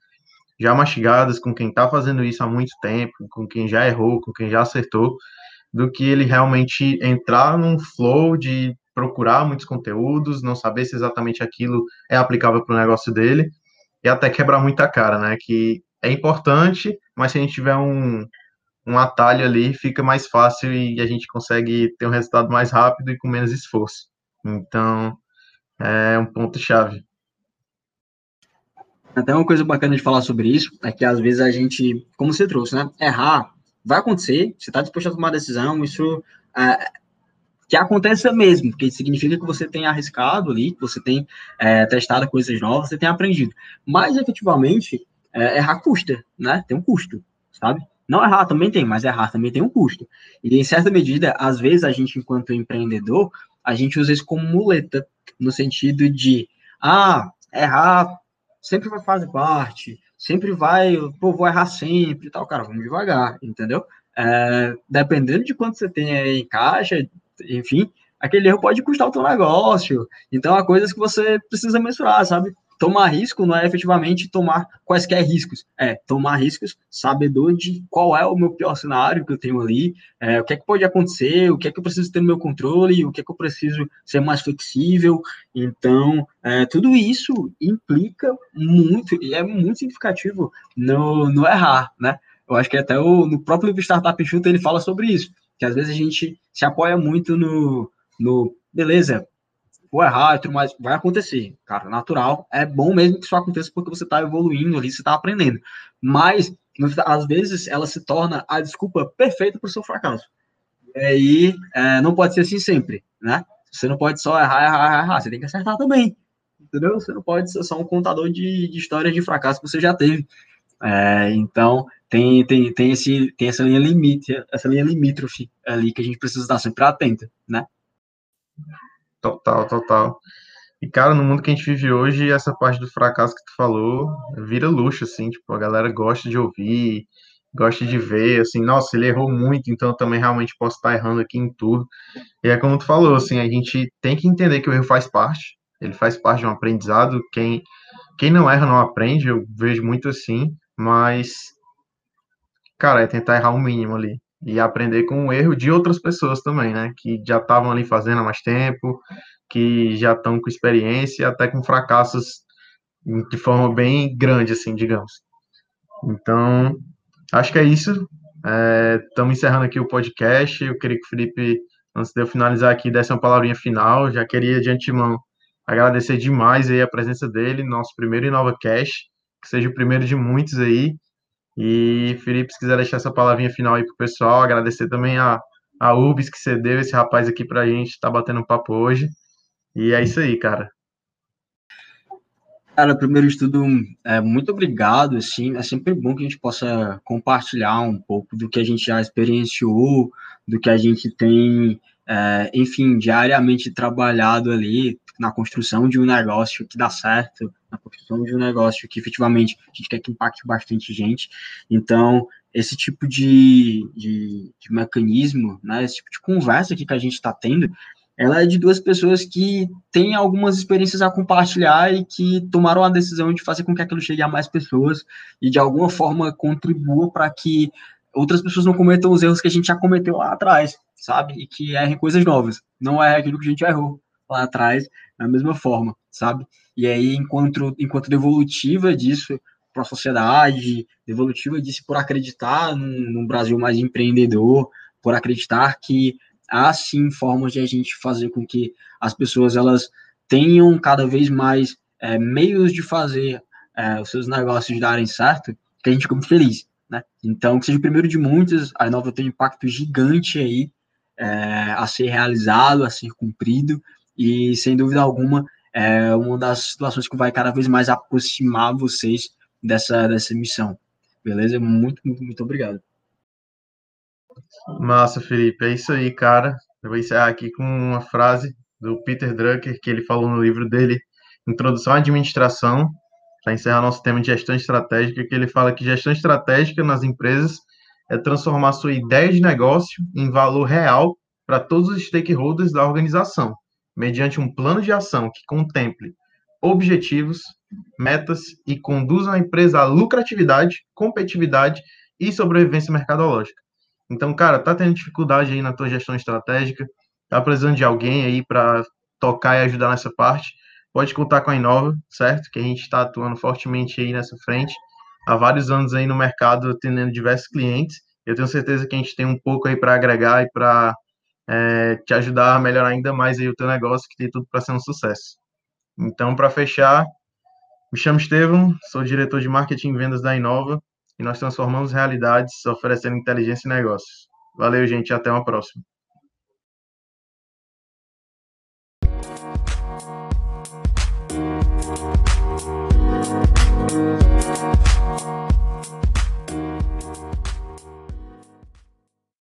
já mastigadas com quem está fazendo isso há muito tempo, com quem já errou, com quem já acertou, do que ele realmente entrar num flow de procurar muitos conteúdos, não saber se exatamente aquilo é aplicável para o negócio dele e até quebrar muita cara, né? Que é importante, mas se a gente tiver um, um atalho ali, fica mais fácil e a gente consegue ter um resultado mais rápido e com menos esforço. Então, é um ponto-chave. Até uma coisa bacana de falar sobre isso é que às vezes a gente, como você trouxe, né? Errar vai acontecer, você está disposto a tomar decisão, isso é, que aconteça mesmo, porque significa que você tem arriscado ali, que você tem é, testado coisas novas, você tem aprendido. Mas, efetivamente, é, errar custa, né? Tem um custo, sabe? Não errar também tem, mas errar também tem um custo. E, em certa medida, às vezes, a gente, enquanto empreendedor, a gente usa isso como muleta, no sentido de, ah, errar sempre vai fazer parte, sempre vai, pô, vou errar sempre e tal, cara, vamos devagar, entendeu? É, dependendo de quanto você tem em caixa, enfim, aquele erro pode custar o teu negócio. Então, há coisas que você precisa mensurar, sabe? Tomar risco não é efetivamente tomar quaisquer riscos, é tomar riscos sabedor de qual é o meu pior cenário que eu tenho ali, é, o que é que pode acontecer, o que é que eu preciso ter no meu controle, o que é que eu preciso ser mais flexível. Então, é, tudo isso implica muito, e é muito significativo no, no errar, né? Eu acho que até o, no próprio livro Startup Enxuta ele fala sobre isso que às vezes a gente se apoia muito no, no beleza, vou errar e tudo mais, vai acontecer, cara, natural, é bom mesmo que isso aconteça porque você está evoluindo ali, você está aprendendo, mas às vezes ela se torna a desculpa perfeita para o seu fracasso, e aí é, não pode ser assim sempre, né? Você não pode só errar, errar, errar, errar, você tem que acertar também, entendeu? Você não pode ser só um contador de, de histórias de fracasso que você já teve, é, então tem, tem, tem, esse, tem essa linha limite, essa linha limítrofe ali que a gente precisa estar sempre atento, né? Total, total. E, cara, no mundo que a gente vive hoje, essa parte do fracasso que tu falou vira luxo, assim, tipo, a galera gosta de ouvir, gosta de ver, assim, nossa, ele errou muito, então eu também realmente posso estar errando aqui em tudo. E é como tu falou, assim, a gente tem que entender que o erro faz parte, ele faz parte de um aprendizado, quem, quem não erra não aprende, eu vejo muito assim, mas cara, é tentar errar o mínimo ali e aprender com o erro de outras pessoas também, né? Que já estavam ali fazendo há mais tempo, que já estão com experiência, até com fracassos de forma bem grande, assim, digamos. Então, acho que é isso. Estamos é, encerrando aqui o podcast. Eu queria que o Felipe, antes de eu finalizar aqui, desse uma palavrinha final. Já queria, de antemão, agradecer demais aí a presença dele, nosso primeiro InovaCast, que seja o primeiro de muitos aí. E, Felipe, se quiser deixar essa palavrinha final aí pro pessoal, agradecer também a, a UBS que cedeu esse rapaz aqui pra gente, tá batendo um papo hoje. E é isso aí, cara. Cara, primeiro de tudo, é, muito obrigado, assim, é sempre bom que a gente possa compartilhar um pouco do que a gente já experienciou, do que a gente tem, é, enfim, diariamente trabalhado ali na construção de um negócio que dá certo, na construção de um negócio que efetivamente a gente quer que impacte bastante gente. Então, esse tipo de, de, de mecanismo, né, esse tipo de conversa aqui que a gente está tendo, ela é de duas pessoas que têm algumas experiências a compartilhar e que tomaram a decisão de fazer com que aquilo chegue a mais pessoas e de alguma forma contribua para que outras pessoas não cometam os erros que a gente já cometeu lá atrás, sabe? E que errem coisas novas. Não é aquilo que a gente errou lá atrás, da mesma forma, sabe? E aí, enquanto, enquanto devolutiva disso para a sociedade, devolutiva disso por acreditar num, num Brasil mais empreendedor, por acreditar que há sim formas de a gente fazer com que as pessoas elas tenham cada vez mais é, meios de fazer é, os seus negócios darem certo, que a gente fica muito feliz, né? Então, que seja o primeiro de muitos, a Inova tem um impacto gigante aí é, a ser realizado, a ser cumprido, e sem dúvida alguma é uma das situações que vai cada vez mais aproximar vocês dessa, dessa missão. Beleza? Muito, muito, muito obrigado. Massa, Felipe. É isso aí, cara. Eu vou encerrar aqui com uma frase do Peter Drucker, que ele falou no livro dele, Introdução à Administração, para encerrar nosso tema de gestão estratégica, que ele fala que gestão estratégica nas empresas é transformar sua ideia de negócio em valor real para todos os stakeholders da organização, mediante um plano de ação que contemple objetivos, metas e conduza a empresa à lucratividade, competitividade e sobrevivência mercadológica. Então, cara, tá tendo dificuldade aí na tua gestão estratégica, tá precisando de alguém aí para tocar e ajudar nessa parte, pode contar com a Inova, certo? Que a gente está atuando fortemente aí nessa frente, há vários anos aí no mercado, atendendo diversos clientes. Eu tenho certeza que a gente tem um pouco aí para agregar e para é, te ajudar a melhorar ainda mais aí o teu negócio, que tem tudo para ser um sucesso. Então, para fechar, me chamo Estevam, sou diretor de marketing e vendas da Inova e nós transformamos realidades oferecendo inteligência e negócios. Valeu, gente, até uma próxima.